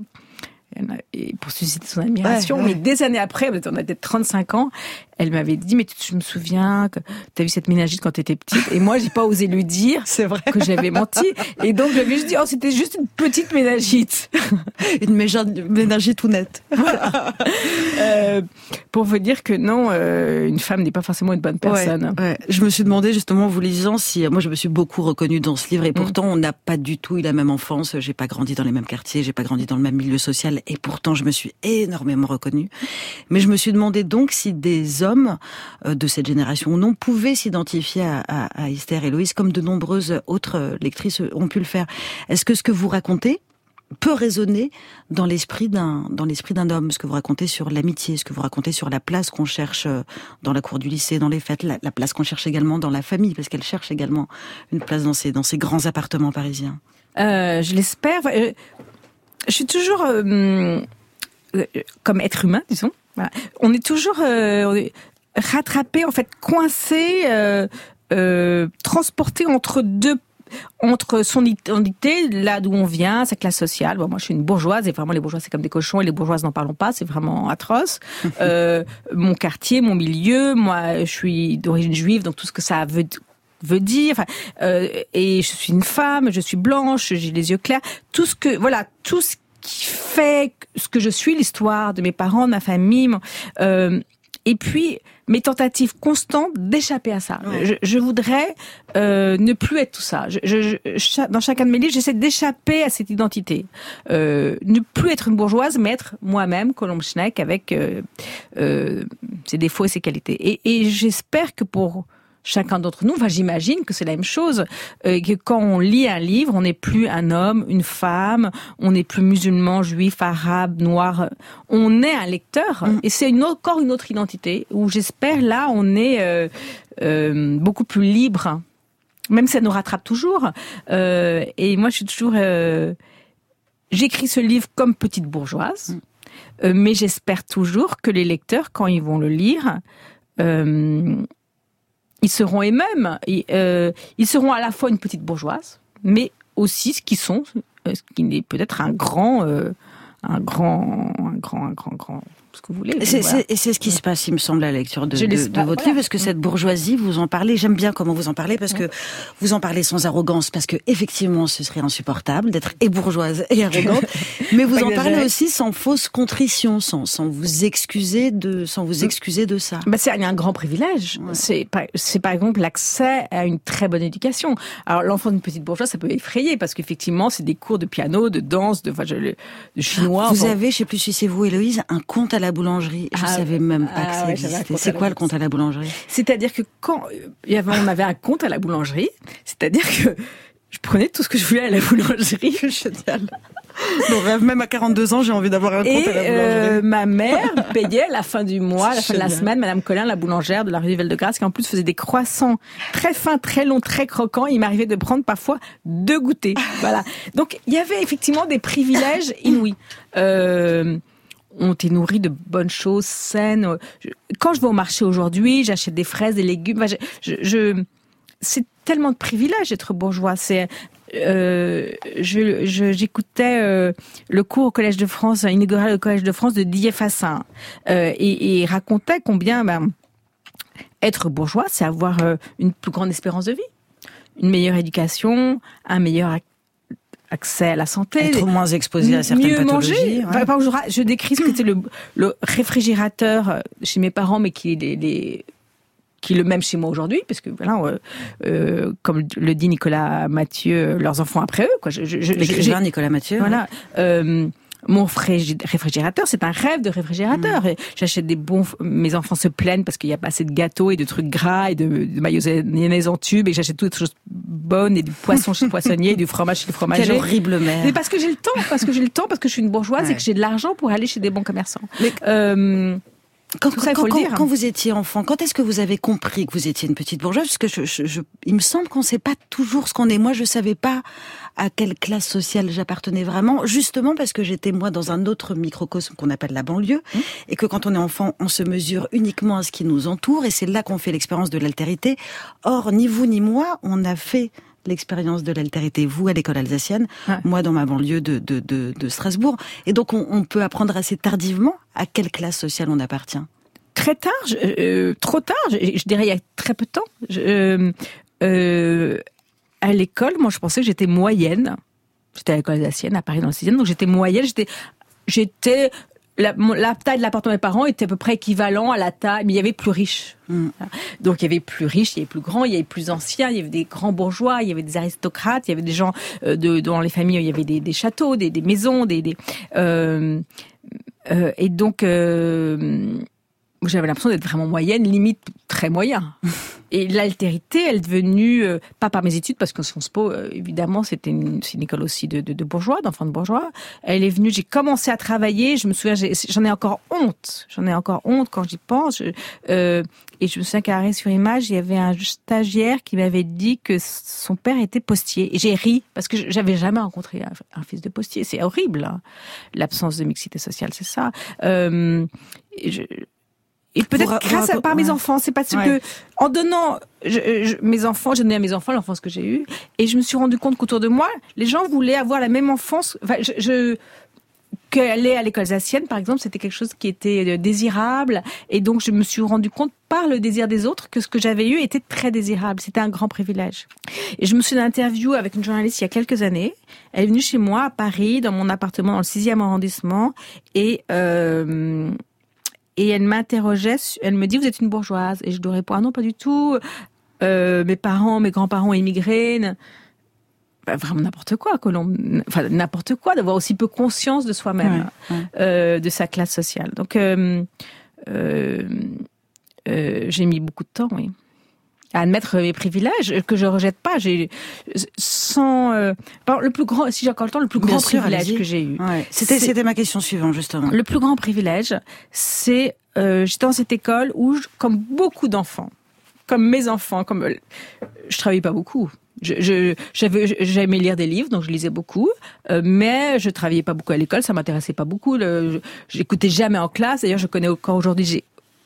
et pour susciter son admiration. Ouais, ouais. Mais des années après, on a peut-être 35 ans, elle m'avait dit, mais tu me souviens que tu as vu cette méningite quand tu étais petite? Et moi, j'ai pas osé lui dire vrai. que j'avais menti. Et donc, j'avais juste dit, oh, c'était juste une petite méningite. une méningite tout nette. Voilà. euh, pour vous dire que non, euh, une femme n'est pas forcément une bonne personne. Ouais, je me suis demandé justement, en vous lisant, si moi, je me suis beaucoup reconnue dans ce livre. Et pourtant, mmh. on n'a pas du tout eu la même enfance. J'ai pas grandi dans les mêmes quartiers, j'ai pas grandi dans le même milieu social et pourtant je me suis énormément reconnue. Mais je me suis demandé donc si des hommes euh, de cette génération ou non pouvaient s'identifier à, à, Esther et Loïs comme de nombreuses autres lectrices ont pu le faire. Est-ce que ce que vous racontez peut résonner dans l'esprit d'un dans l'esprit d'un homme ce que vous racontez sur l'amitié ce que vous racontez sur la place qu'on cherche euh, dans la cour du lycée dans les fêtes la, la place qu'on cherche également dans la famille parce qu'elle cherche également une place dans ces dans ces grands appartements parisiens? Euh, je l'espère je suis toujours euh, comme être humain, disons. Voilà. On est toujours euh, rattrapé, en fait, coincé, euh, euh, transporté entre deux entre son identité, là d'où on vient, sa classe sociale. Bon, moi, je suis une bourgeoise et vraiment les bourgeois c'est comme des cochons et les bourgeoises n'en parlons pas, c'est vraiment atroce. euh, mon quartier, mon milieu, moi, je suis d'origine juive, donc tout ce que ça veut veut dire. Enfin, euh, et je suis une femme, je suis blanche, j'ai les yeux clairs. Tout ce que, voilà, tout ce qui fait ce que je suis, l'histoire de mes parents, de ma famille. Euh, et puis mes tentatives constantes d'échapper à ça. Ouais. Je, je, voudrais euh, ne plus être tout ça. Je, je, dans chacun de mes livres, j'essaie d'échapper à cette identité. Euh, ne plus être une bourgeoise, mais être moi-même, Colombe Schneck, avec euh, ses défauts et ses qualités. Et, et j'espère que pour chacun d'entre nous, enfin j'imagine que c'est la même chose, euh, que quand on lit un livre, on n'est plus un homme, une femme, on n'est plus musulman, juif, arabe, noir, on est un lecteur mm. et c'est une, encore une autre identité où j'espère là on est euh, euh, beaucoup plus libre, même si ça nous rattrape toujours. Et moi je suis toujours, j'écris ce livre comme petite bourgeoise, mm. mais j'espère toujours que les lecteurs quand ils vont le lire ils seront eux-mêmes, euh, ils seront à la fois une petite bourgeoise, mais aussi ce qu'ils sont, euh, ce qui est peut-être un grand, euh, un grand, un grand, un grand, grand ce que vous voulez. C'est voilà. ce qui se passe, il me semble, à la lecture de, de, de votre voilà. livre, parce que cette bourgeoisie, vous en parlez? J'aime bien comment vous en parlez, parce que vous en parlez sans arrogance, parce que effectivement, ce serait insupportable d'être et bourgeoise et arrogante. mais vous en parlez aussi sans fausse contrition, sans, sans vous excuser de, sans vous excuser de ça. Bah, c'est un grand privilège. Ouais. C'est c'est par exemple l'accès à une très bonne éducation. Alors l'enfant d'une petite bourgeoise, ça peut effrayer, parce qu'effectivement, c'est des cours de piano, de danse, de, enfin, de chinois. Vous avez, je sais plus si c'est vous, Héloïse, un compte à la boulangerie. Je ah, savais même pas ah, que ça ouais, existait. C'est quoi le compte à la boulangerie? C'est-à-dire que quand il y avait, on avait un compte à la boulangerie, c'est-à-dire que je prenais tout ce que je voulais à la boulangerie. Génial. Mon rêve, même à 42 ans, j'ai envie d'avoir un compte et, à la boulangerie. Euh, ma mère payait à la fin du mois, à la fin de la semaine, Madame Collin, la boulangère de la rue de Grâce, qui en plus faisait des croissants très fins, très longs, très croquants. Il m'arrivait de prendre parfois deux goûters. Voilà. Donc, il y avait effectivement des privilèges inouïs. Euh, on t'est nourri de bonnes choses saines. Quand je vais au marché aujourd'hui, j'achète des fraises, des légumes. c'est tellement de privilèges d'être bourgeois. C'est euh, j'écoutais euh, le cours au Collège de France, inaugural au Collège de France de Didier Fassin, euh, et, et racontait combien ben, être bourgeois, c'est avoir une plus grande espérance de vie, une meilleure éducation, un meilleur accès à la santé, être moins exposé à certaines mieux pathologies. Manger. Ouais. je, je décris ce que c'était le, le réfrigérateur chez mes parents, mais qui les, les qui est le même chez moi aujourd'hui, parce que voilà, euh, euh, comme le dit Nicolas Mathieu, leurs enfants après eux, quoi. Je, je, L'écrivain Nicolas Mathieu. Voilà. Euh, mon réfrigérateur, c'est un rêve de réfrigérateur. Mmh. J'achète des bons. Mes enfants se plaignent parce qu'il n'y a pas assez de gâteaux et de trucs gras et de, de mayonnaise en tube et j'achète toutes les choses bonnes et du poisson chez le poissonnier et du fromage chez le fromager. Quelle horrible mère. Mais parce que j'ai le temps, parce que j'ai le temps, parce que je suis une bourgeoise ouais. et que j'ai de l'argent pour aller chez des bons commerçants. Mais... Euh, quand, ça, quand, quand, quand, vous étiez enfant, quand est-ce que vous avez compris que vous étiez une petite bourgeoise? Parce que je, je, je, il me semble qu'on ne sait pas toujours ce qu'on est. Moi, je savais pas à quelle classe sociale j'appartenais vraiment, justement parce que j'étais moi dans un autre microcosme qu'on appelle la banlieue, mmh. et que quand on est enfant, on se mesure uniquement à ce qui nous entoure, et c'est là qu'on fait l'expérience de l'altérité. Or, ni vous ni moi, on a fait l'expérience de l'altérité, vous à l'école alsacienne, ouais. moi dans ma banlieue de, de, de, de Strasbourg. Et donc on, on, peut apprendre assez tardivement à quelle classe sociale on appartient? Très tard, euh, trop tard, je, je, dirais il y a très peu de temps. Je, euh, euh, à l'école, moi je pensais que j'étais moyenne. J'étais à l'école alsacienne à Paris dans le 6 donc j'étais moyenne, j'étais j'étais la, la, taille de l'appartement de mes parents était à peu près équivalent à la taille, mais il y avait plus riche. Mm. Donc il y avait plus riche, il y avait plus grand, il y avait plus anciens, il y avait des grands bourgeois, il y avait des aristocrates, il y avait des gens euh, de, dans les familles, il y avait des, des châteaux, des, des, maisons, des, des euh, euh, et donc euh, j'avais l'impression d'être vraiment moyenne, limite très moyen. Et l'altérité, elle est devenue, euh, pas par mes études, parce que Sciences Po, euh, évidemment, c'était une, une, école aussi de, de, de bourgeois, d'enfants de bourgeois. Elle est venue, j'ai commencé à travailler, je me souviens, j'en ai, ai, encore honte. J'en ai encore honte quand j'y pense. Je, euh, et je me souviens qu'à Arrêt sur Image, il y avait un stagiaire qui m'avait dit que son père était postier. Et j'ai ri, parce que j'avais jamais rencontré un, un, fils de postier. C'est horrible, hein. l'absence de mixité sociale, c'est ça. Euh, je, et peut-être grâce à, par mes enfants, c'est parce ouais. que en donnant je, je, mes enfants, j'ai donné à mes enfants l'enfance que j'ai eue, et je me suis rendu compte qu'autour de moi, les gens voulaient avoir la même enfance. Enfin, je, je qu'aller à l'école alsacienne, par exemple, c'était quelque chose qui était euh, désirable, et donc je me suis rendu compte par le désir des autres que ce que j'avais eu était très désirable. C'était un grand privilège. Et je me suis interview avec une journaliste il y a quelques années. Elle est venue chez moi à Paris, dans mon appartement dans le 6e arrondissement, et euh, et elle m'interrogeait, elle me dit vous êtes une bourgeoise et je dois répondre ah non pas du tout. Euh, mes parents, mes grands-parents immigrés. Bah, vraiment n'importe quoi, que enfin n'importe quoi, d'avoir aussi peu conscience de soi-même, ouais, ouais. euh, de sa classe sociale. Donc euh j'ai mis beaucoup de temps, oui. À admettre mes privilèges que je rejette pas. J'ai sans euh, le plus grand, si j'ai encore le temps, le plus grand privilège que j'ai eu. C'était c'était ma question suivante justement. Le plus grand privilège, c'est euh, j'étais dans cette école où, comme beaucoup d'enfants, comme mes enfants, comme je travaillais pas beaucoup. Je, j'avais, j'aimais lire des livres, donc je lisais beaucoup, euh, mais je travaillais pas beaucoup à l'école, ça m'intéressait pas beaucoup. J'écoutais jamais en classe. D'ailleurs, je connais encore aujourd'hui, j'ai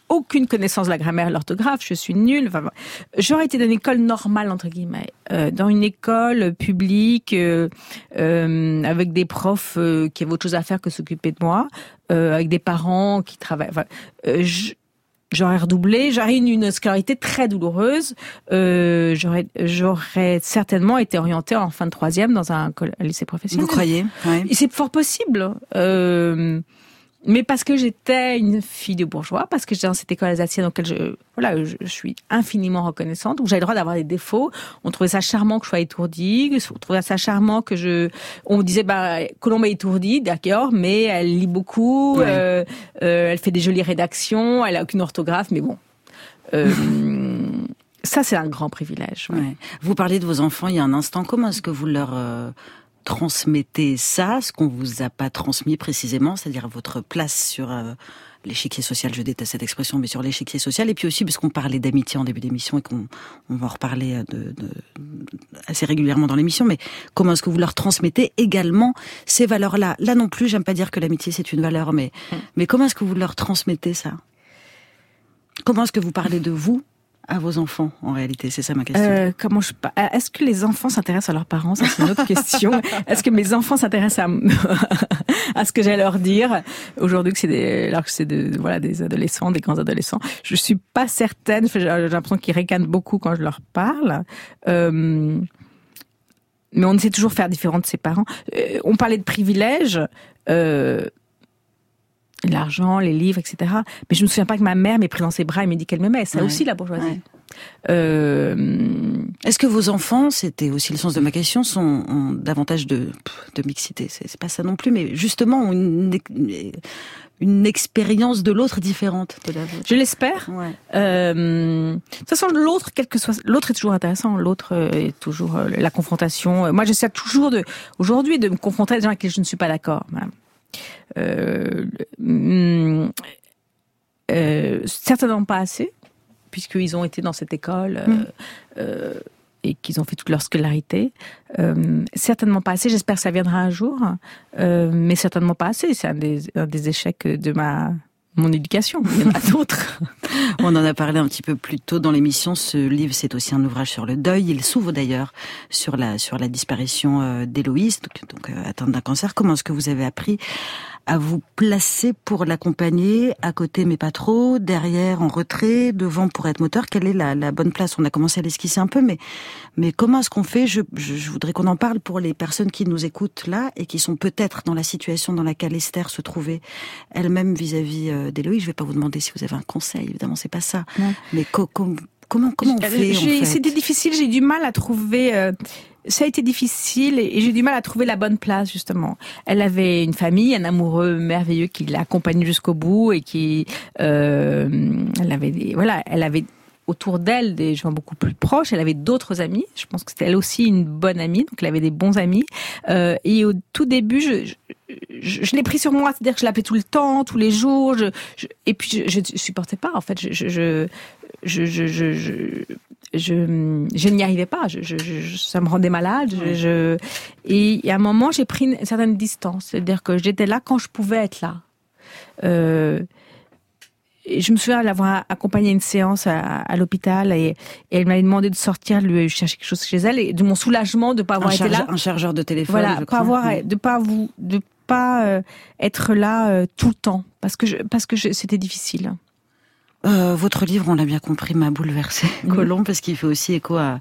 aucune connaissance de la grammaire et l'orthographe, je suis nulle. Enfin, j'aurais été dans une école normale entre guillemets, euh, dans une école publique euh, euh, avec des profs qui avaient autre chose à faire que s'occuper de moi, avec des parents qui travaillent. Enfin, j'aurais redoublé, j'aurais eu une scolarité très douloureuse. j'aurais, j'aurais certainement été orientée en fin de troisième dans un, lycée professionnel. Vous croyez ouais. C'est fort possible. Euh, mais parce que j'étais une fille de bourgeois, parce que j'étais dans cette école alsacienne auquel je, voilà, je, suis infiniment reconnaissante, où j'avais le droit d'avoir des défauts. On trouvait ça charmant que je sois étourdie, on trouvait ça charmant que je, on me disait, bah, Colombe est étourdie, d'accord, mais elle lit beaucoup, euh, euh, elle fait des jolies rédactions, elle a aucune orthographe, mais bon. Euh, ça, c'est un grand privilège. Ouais. Vous parlez de vos enfants il y a un instant. Comment est-ce que vous leur transmettez ça, ce qu'on vous a pas transmis précisément, c'est-à-dire votre place sur euh, l'échiquier social, je déteste cette expression, mais sur l'échiquier social, et puis aussi parce qu'on parlait d'amitié en début d'émission et qu'on on va en reparler euh, de, de, assez régulièrement dans l'émission, mais comment est-ce que vous leur transmettez également ces valeurs-là? Là non plus, j'aime pas dire que l'amitié c'est une valeur, mais, mm. mais comment est-ce que vous leur transmettez ça? Comment est-ce que vous parlez de vous? À vos enfants en réalité C'est ça ma question. Euh, comment je euh, Est-ce que les enfants s'intéressent à leurs parents? Ça c'est une autre question. Est-ce que mes enfants s'intéressent à à ce que j'ai à leur dire? Aujourd'hui que c'est des alors que c'est de voilà des adolescents, des grands adolescents Je suis pas certaine. J'ai l'impression qu'ils ricanent beaucoup quand je leur parle. Euh, mais on essaie toujours de faire différent de ses parents. Euh, on parlait de privilèges. Euh, l'argent, les livres, etc. Mais je me souviens pas que ma mère m'ait pris dans ses bras et m'ait dit qu'elle m'aimait. C'est aussi la bourgeoisie. Euh... Est-ce que vos enfants, c'était aussi le sens de ma question, sont ont davantage de, de mixité? C'est pas ça non plus, mais justement une, une expérience de l'autre différente de la vôtre. Je l'espère. Ouais. Euh, de toute façon, l'autre, quel que soit, l'autre est toujours intéressant. L'autre euh, est toujours euh, la confrontation. Moi, j'essaie toujours de, aujourd'hui, de me confronter à des gens avec qui je ne suis pas d'accord. Euh, euh, certainement pas assez, puisqu'ils ont été dans cette école. Euh, mm. euh, et qu'ils ont fait toute leur scolarité. Euh, certainement pas assez, j'espère que ça viendra un jour, euh, mais certainement pas assez. C'est un des échecs de ma mon éducation. Il y en a d'autres. On en a parlé un petit peu plus tôt dans l'émission. Ce livre, c'est aussi un ouvrage sur le deuil. Il s'ouvre d'ailleurs sur la sur la disparition d'Héloïse, donc, donc atteinte d'un cancer. Comment est-ce que vous avez appris à vous placer pour l'accompagner à côté mais pas trop, derrière en retrait, devant pour être moteur Quelle est la, la bonne place? On a commencé à l'esquisser un peu, mais mais comment est-ce qu'on fait? Je, je, voudrais qu'on en parle pour les personnes qui nous écoutent là et qui sont peut-être dans la situation dans laquelle Esther se trouvait elle-même vis-à-vis euh, d'Héloïse. Je vais pas vous demander si vous avez un conseil, évidemment c'est pas ça. Mais comment comment on fait, C'était difficile, j'ai du mal à trouver. Euh, ça a été difficile et j'ai du mal à trouver la bonne place justement. Elle avait une famille, un amoureux merveilleux qui l'accompagnait jusqu'au bout et qui, euh, elle avait des, voilà, elle avait autour d'elle des gens beaucoup plus proches. Elle avait d'autres amis. Je pense que c'était elle aussi une bonne amie, donc elle avait des bons amis. Euh, et au tout début, je, je, je l'ai pris sur moi, c'est-à-dire que je l'appelais tout le temps, tous les jours. Je, et puis je, supportais pas en fait. Je, je, je, je, n'y arrivais pas. Je, je, ça me rendait malade. Je, et à un moment, j'ai pris une certaine distance. C'est-à-dire que j'étais là quand je pouvais être là. Euh, et je me souviens l'avoir accompagné une séance à, à l'hôpital et, elle m'avait demandé de sortir, de lui chercher quelque chose chez elle et de mon soulagement de pas avoir été là. Un chargeur de téléphone. Voilà, pas avoir, de pas vous, de pas euh, être là euh, tout le temps parce que je, parce que c'était difficile. Euh, votre livre, on l'a bien compris, m'a bouleversé, Colomb, parce qu'il fait aussi écho à,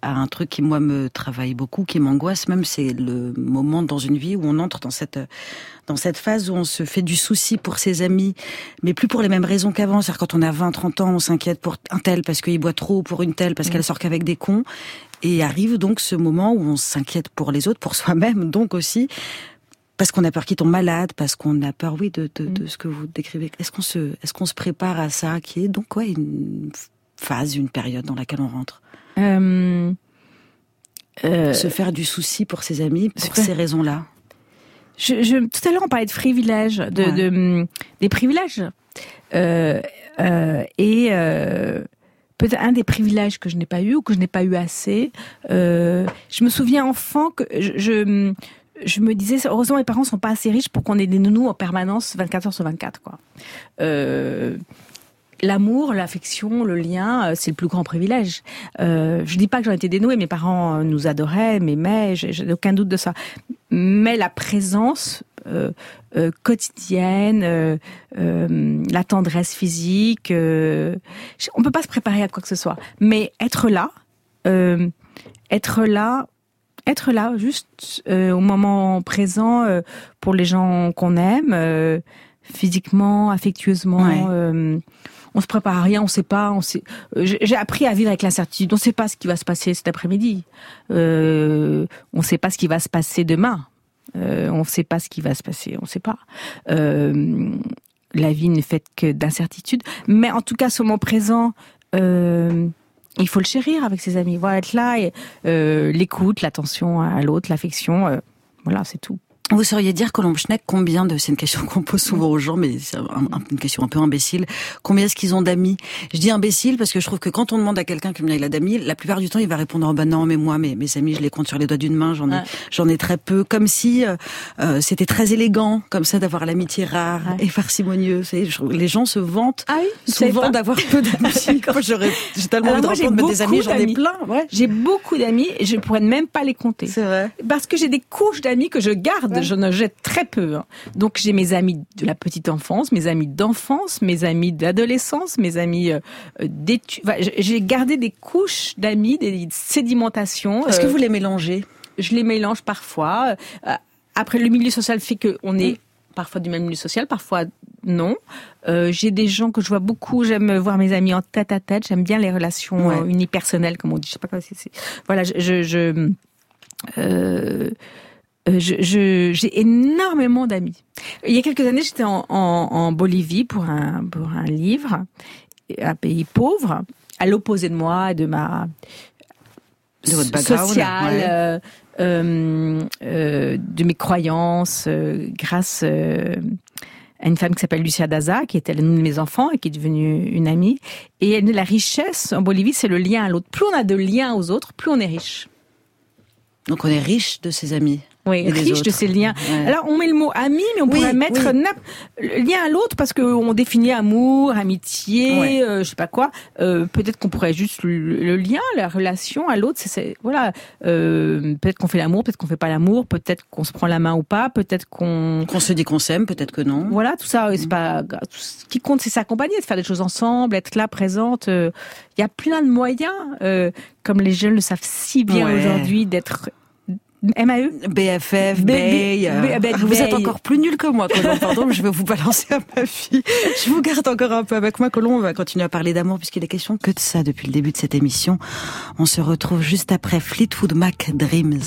à, un truc qui moi me travaille beaucoup, qui m'angoisse même. C'est le moment dans une vie où on entre dans cette dans cette phase où on se fait du souci pour ses amis, mais plus pour les mêmes raisons qu'avant. C'est-à-dire quand on a 20, 30 ans, on s'inquiète pour un tel parce qu'il boit trop, pour une telle parce qu'elle sort qu'avec des cons. Et arrive donc ce moment où on s'inquiète pour les autres, pour soi-même, donc aussi parce qu'on a peur qu'ils tombent malades, parce qu'on a peur, oui, de, de, de, mm. ce que vous décrivez. Est-ce qu'on se, est-ce qu'on se prépare à ça, qui est donc ouais une phase, une période dans laquelle on rentre? Euh, euh, Se faire du souci pour ses amis, pour ces raisons-là? je, je- tout à l'heure, on parlait de privilèges, de, Ouais. de, hum, des privilèges. Euh, et peut-être un des privilèges que je n'ai pas eu ou que je n'ai pas eu assez. je me souviens enfant que je, je, je me disais, heureusement, mes parents sont pas assez riches pour qu'on ait des nounous en permanence 24 heures sur 24. Quoi. Euh, L'amour, l'affection, le lien, euh, c'est le plus grand privilège. Euh, je dis pas que j'en étais dénouée, mes parents nous adoraient, m'aimaient, j'ai aucun doute de ça. Mais la présence euh, quotidienne, la tendresse physique, on peut pas se préparer à quoi que ce soit. Mais être là, être là, être là, juste euh, au moment présent euh, pour les gens qu'on aime, euh, physiquement, affectueusement. Ouais. euh, on se prépare à rien, on sait pas. On sait. euh, J'ai appris à vivre avec l'incertitude. On sait pas ce qui va se passer cet après-midi. Euh, on sait pas ce qui va se passer demain. Euh, on sait pas ce qui va se passer. On sait pas. Euh, la vie n'est faite que d'incertitudes. Mais en tout cas, ce moment présent. Euh, il faut le chérir avec ses amis, voilà, être là, et, euh, l'écoute, l'attention à l'autre, l'affection, euh, voilà, c'est tout. Vous sauriez dire, Colombe Schneck, combien de, c'est une question qu'on pose souvent aux gens, mais c'est un- un- une question un peu imbécile, combien est-ce qu'ils ont d'amis? Je dis imbécile parce que je trouve que quand on demande à quelqu'un combien il a d'amis, la plupart du temps, il va répondre, oh bah non, mais moi, mes, mes amis, je les compte sur les doigts d'une main, j'en ai, Ouais. j'en ai très peu, comme si euh, euh, c'était très élégant, comme ça, d'avoir l'amitié rare Ouais. et je- les gens se vantent Ah oui, souvent d'avoir peu d'amis. J'ai tellement Alors envie de mais des amis, j'en ai d'amis. plein, ouais. J'ai beaucoup d'amis et je pourrais même pas les compter. C'est vrai. Parce que j'ai des couches d'amis que je garde, je ne jette très peu. hein. Donc j'ai mes amis de la petite enfance, mes amis d'enfance, mes amis d'adolescence, mes amis euh, euh, d'études. Enfin, j'ai- gardé des couches d'amis, des sédimentations. Est-ce que Euh, vous les mélangez? je les mélange parfois. Après, le milieu social fait qu'on est parfois du même milieu social, parfois non. Euh, j'ai des gens que je vois beaucoup. J'aime voir mes amis en tête à tête. J'aime bien les relations Ouais. unipersonnelles, comme on dit. Je sais pas comment c'est. Voilà, je, je, je, euh, euh, je- je- j'ai énormément d'amis. Il y a quelques années, j'étais en, en, en Bolivie pour un pour un livre, un pays pauvre, à l'opposé de moi et de ma De votre background, sociale, ouais. euh, euh, euh, de mes croyances, euh, grâce euh, à une femme qui s'appelle Lucia Daza, qui était l'une de mes enfants et qui est devenue une amie. Et la richesse en Bolivie, c'est le lien à l'autre. Plus on a de liens aux autres, plus on est riche. Donc on est riche de ses amis. Oui, riche de ces liens. Ouais. Alors, on met le mot ami, mais on Oui, pourrait mettre oui. le lien à l'autre parce qu'on définit amour, amitié, Ouais. euh, je sais pas quoi. Euh, peut-être qu'on pourrait juste le, le lien, la relation à l'autre. C'est, c'est- voilà. Euh, peut-être qu'on fait l'amour, peut-être qu'on fait pas l'amour, peut-être qu'on se prend la main ou pas, peut-être qu'on Qu'on se dit qu'on s'aime, peut-être que non. voilà, tout ça, c'est pas grave. Tout Ce qui compte, c'est s'accompagner, de faire des choses ensemble, être là, présente. euh, Il y a plein de moyens, euh, comme les jeunes le savent si bien Ouais. aujourd'hui, d'être MAE. BFF, Bay. B- vous êtes encore plus nul que moi, Colombe. Pardon, mais je vais vous balancer à ma fille. Je vous garde encore un peu avec moi, Colombe. On va continuer à parler d'amour puisqu'il est question que de ça depuis le début de cette émission. On se retrouve juste après Fleetwood Mac Dreams.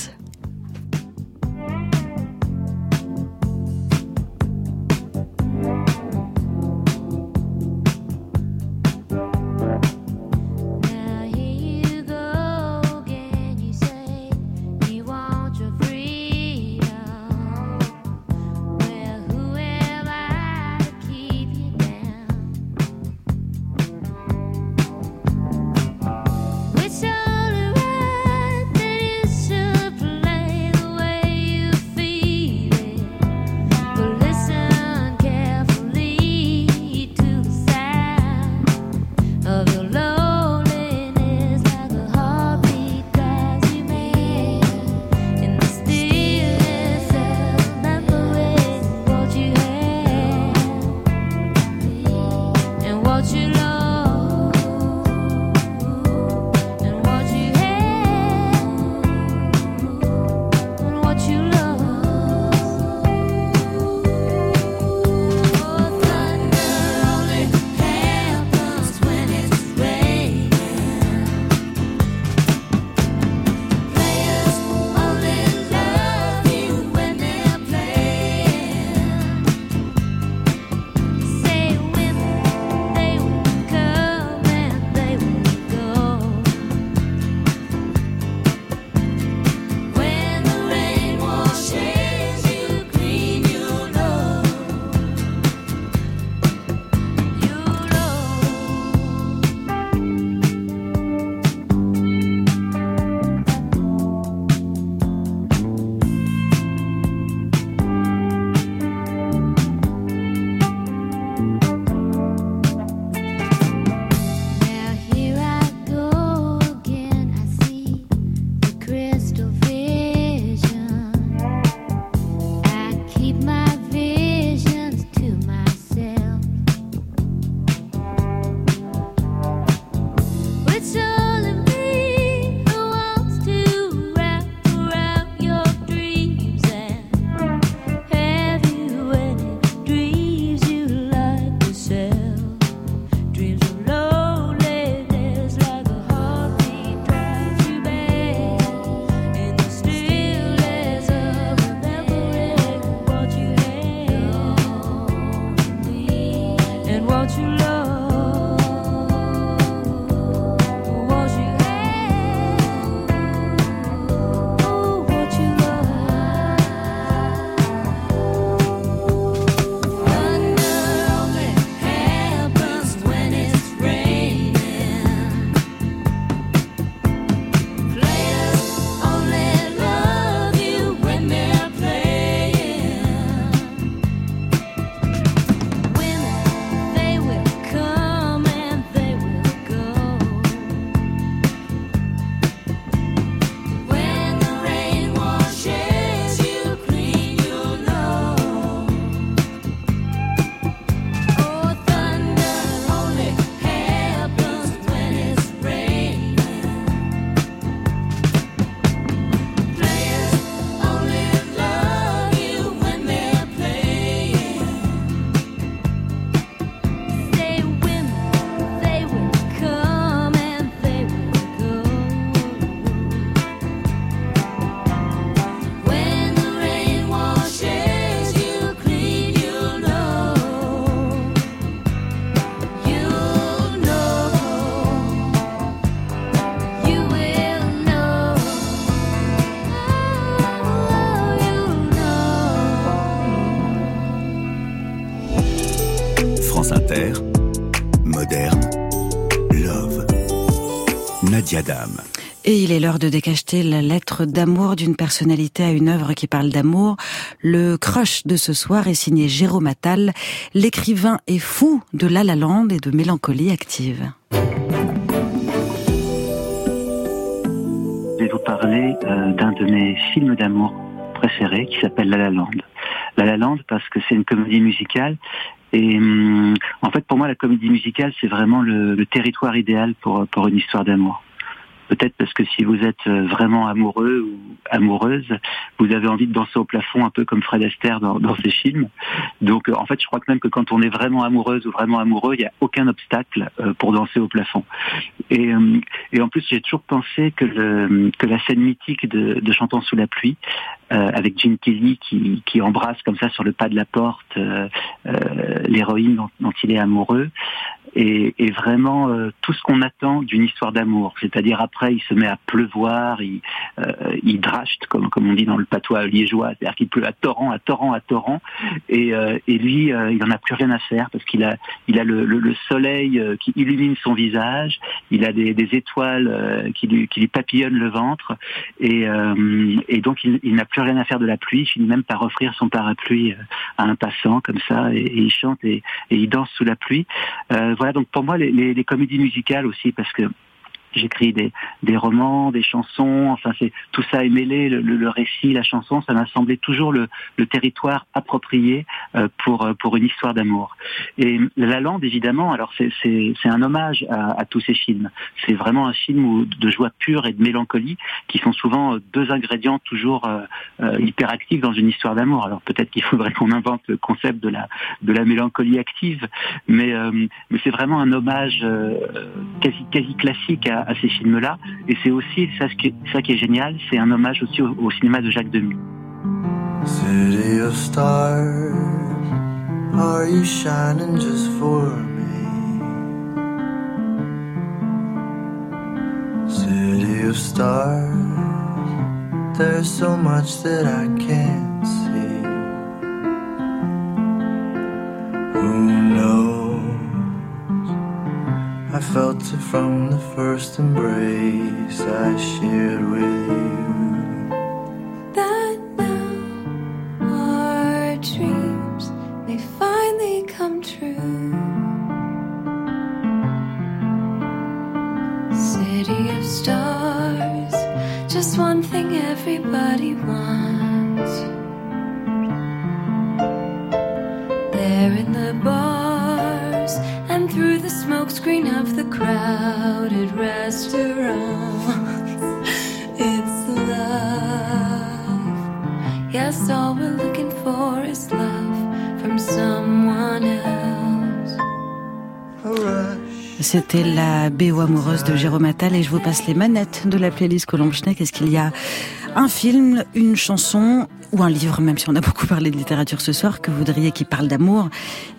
Et il est l'heure de décacheter la lettre d'amour d'une personnalité à une œuvre qui parle d'amour. Le crush de ce soir est signé Jérôme Attal, l'écrivain est fou de La La Land et de mélancolie active. Je vais vous parler euh, d'un de mes films d'amour préférés qui s'appelle La La Land. La La Land parce que c'est une comédie musicale et hum, en fait pour moi la comédie musicale c'est vraiment le, le territoire idéal pour, pour une histoire d'amour. Peut-être parce que si vous êtes euh, vraiment amoureux ou amoureuse, vous avez envie de danser au plafond un peu comme Fred Astaire dans, ses films. Donc euh, en fait, je crois que même que quand on est vraiment amoureuse ou vraiment amoureux, il n'y a aucun obstacle euh, pour danser au plafond. Et, en plus, j'ai toujours pensé que, la scène mythique de, de sous la pluie, avec Gene Kelly qui, embrasse comme ça sur le pas de la porte l'héroïne dont, il est amoureux, et, et vraiment tout ce qu'on attend d'une histoire d'amour. C'est-à-dire après, il se met à pleuvoir, il, euh, il drachte, comme, comme on dit dans le patois liégeois, c'est-à-dire qu'il pleut à torrent, à torrent, à torrent, et, euh, et lui, euh, il n'en a plus rien à faire parce qu'il a, il a le, le, le soleil euh, qui illumine son visage, il a des, des étoiles euh, qui, lui, qui lui papillonnent le ventre, et, euh, et donc il, il n'a plus rien à faire de la pluie, il finit même par offrir son parapluie à un passant comme ça, et, il chante et, et il danse sous la pluie. Voilà, donc pour moi, les, les, les comédies musicales aussi, parce que j'écris des, des romans, des chansons, enfin c'est tout ça est mêlé, le, le, récit, la chanson, ça m'a semblé toujours le, le territoire approprié euh, pour euh, pour une histoire d'amour. Et La Lande, évidemment, alors c'est c'est c'est un hommage à, à tous ces films. C'est vraiment un film où, de joie pure et de mélancolie qui sont souvent euh, deux ingrédients toujours euh, hyperactifs dans une histoire d'amour. Alors peut-être qu'il faudrait qu'on invente le concept de la de la mélancolie active, mais euh, mais c'est vraiment un hommage euh, quasi quasi classique à, à ces films-là. Et c'est aussi ça, ce qui, ça qui est génial, c'est un hommage aussi au, au cinéma de Jacques Demy. City of stars, are you shining just for me? City of stars, there's so much that I can't felt it from the first embrace I shared with you. C'était la BO amoureuse de Jérôme Attal et je vous passe les manettes de la playlist Colombe Schneck. Est-ce qu'il y a un film, une chanson ou un livre, même si on a beaucoup parlé de littérature ce soir, que vous voudriez qui parle d'amour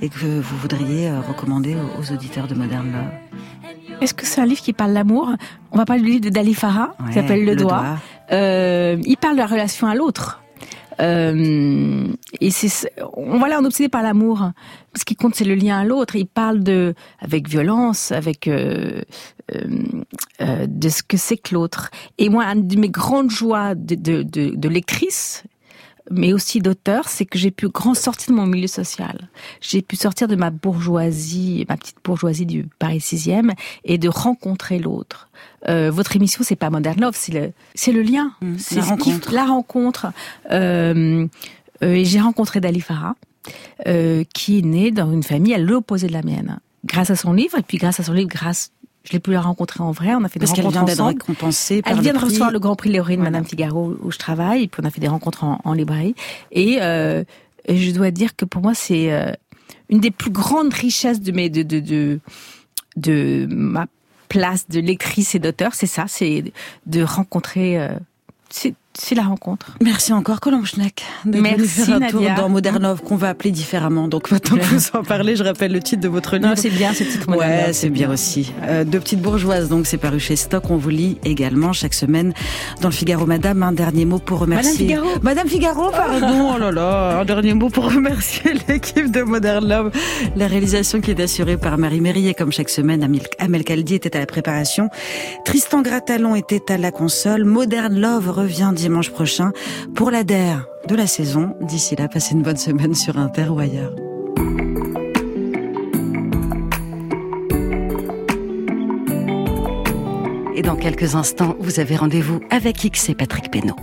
et que vous voudriez euh, recommander aux, auditeurs de Modern Love? Est-ce que c'est un livre qui parle d'amour? On va parler du livre de Dali Farah, qui Ouais, s'appelle Le, Le Doigt. Doigt. Euh, il parle de la relation à l'autre. Euh, et c'est, on va là, on est obsédé par l'amour. Ce qui compte, c'est le lien à l'autre. Il parle de, avec violence, avec euh, euh, euh, de ce que c'est que l'autre. Et moi, une de mes grandes joies de, de, de, de lectrice, mais aussi d'auteur, c'est que j'ai pu grand sortir de mon milieu social. J'ai pu sortir de ma bourgeoisie, ma petite bourgeoisie du Paris 6e, et de rencontrer l'autre. Euh, votre émission, c'est pas Modern Love, c'est le, c'est le lien, c'est la ce qui- rencontre. la rencontre. Euh, euh, et j'ai rencontré Dali Farah, qui est née dans une famille à l'opposé de la mienne. Grâce à son livre, et puis grâce à son livre, grâce, je l'ai pu la rencontrer en vrai, on a fait des Parce qu'elle rencontres vient d'être ensemble. récompensée par Elle le vient de recevoir le Grand Prix Léorine, Voilà. Madame Figaro, où je travaille, et puis on a fait des rencontres en, en librairie. Et, euh, et je dois dire que pour moi, c'est euh, une des plus grandes richesses de mes de de de, de ma place de lectrice et d'auteur, c'est ça, c'est de rencontrer. euh, c'est c'est la rencontre. Merci encore Colombe Schneck de Merci, faire un tour dans Modern Love qu'on va appeler différemment. Donc maintenant que vous en parlez, je rappelle le titre de votre livre. C'est bien ce titre. Ouais, c'est bien aussi. Euh, Deux petites bourgeoises, donc c'est paru chez Stock. On vous lit également chaque semaine dans le Figaro. Madame, un dernier mot pour remercier. Madame Figaro. Madame Figaro, pardon. Oh là là, un dernier mot pour remercier l'équipe de Modern Love. La réalisation qui est assurée par Marie Mérier, comme chaque semaine. Amel Kaldi était à la préparation. Tristan Gratalon était à la console. Modern Love revient dimanche prochain pour la DER de la saison. D'ici là, passez une bonne semaine sur Inter ou ailleurs. Et dans quelques instants, vous avez rendez-vous avec X et Patrick Pénaud.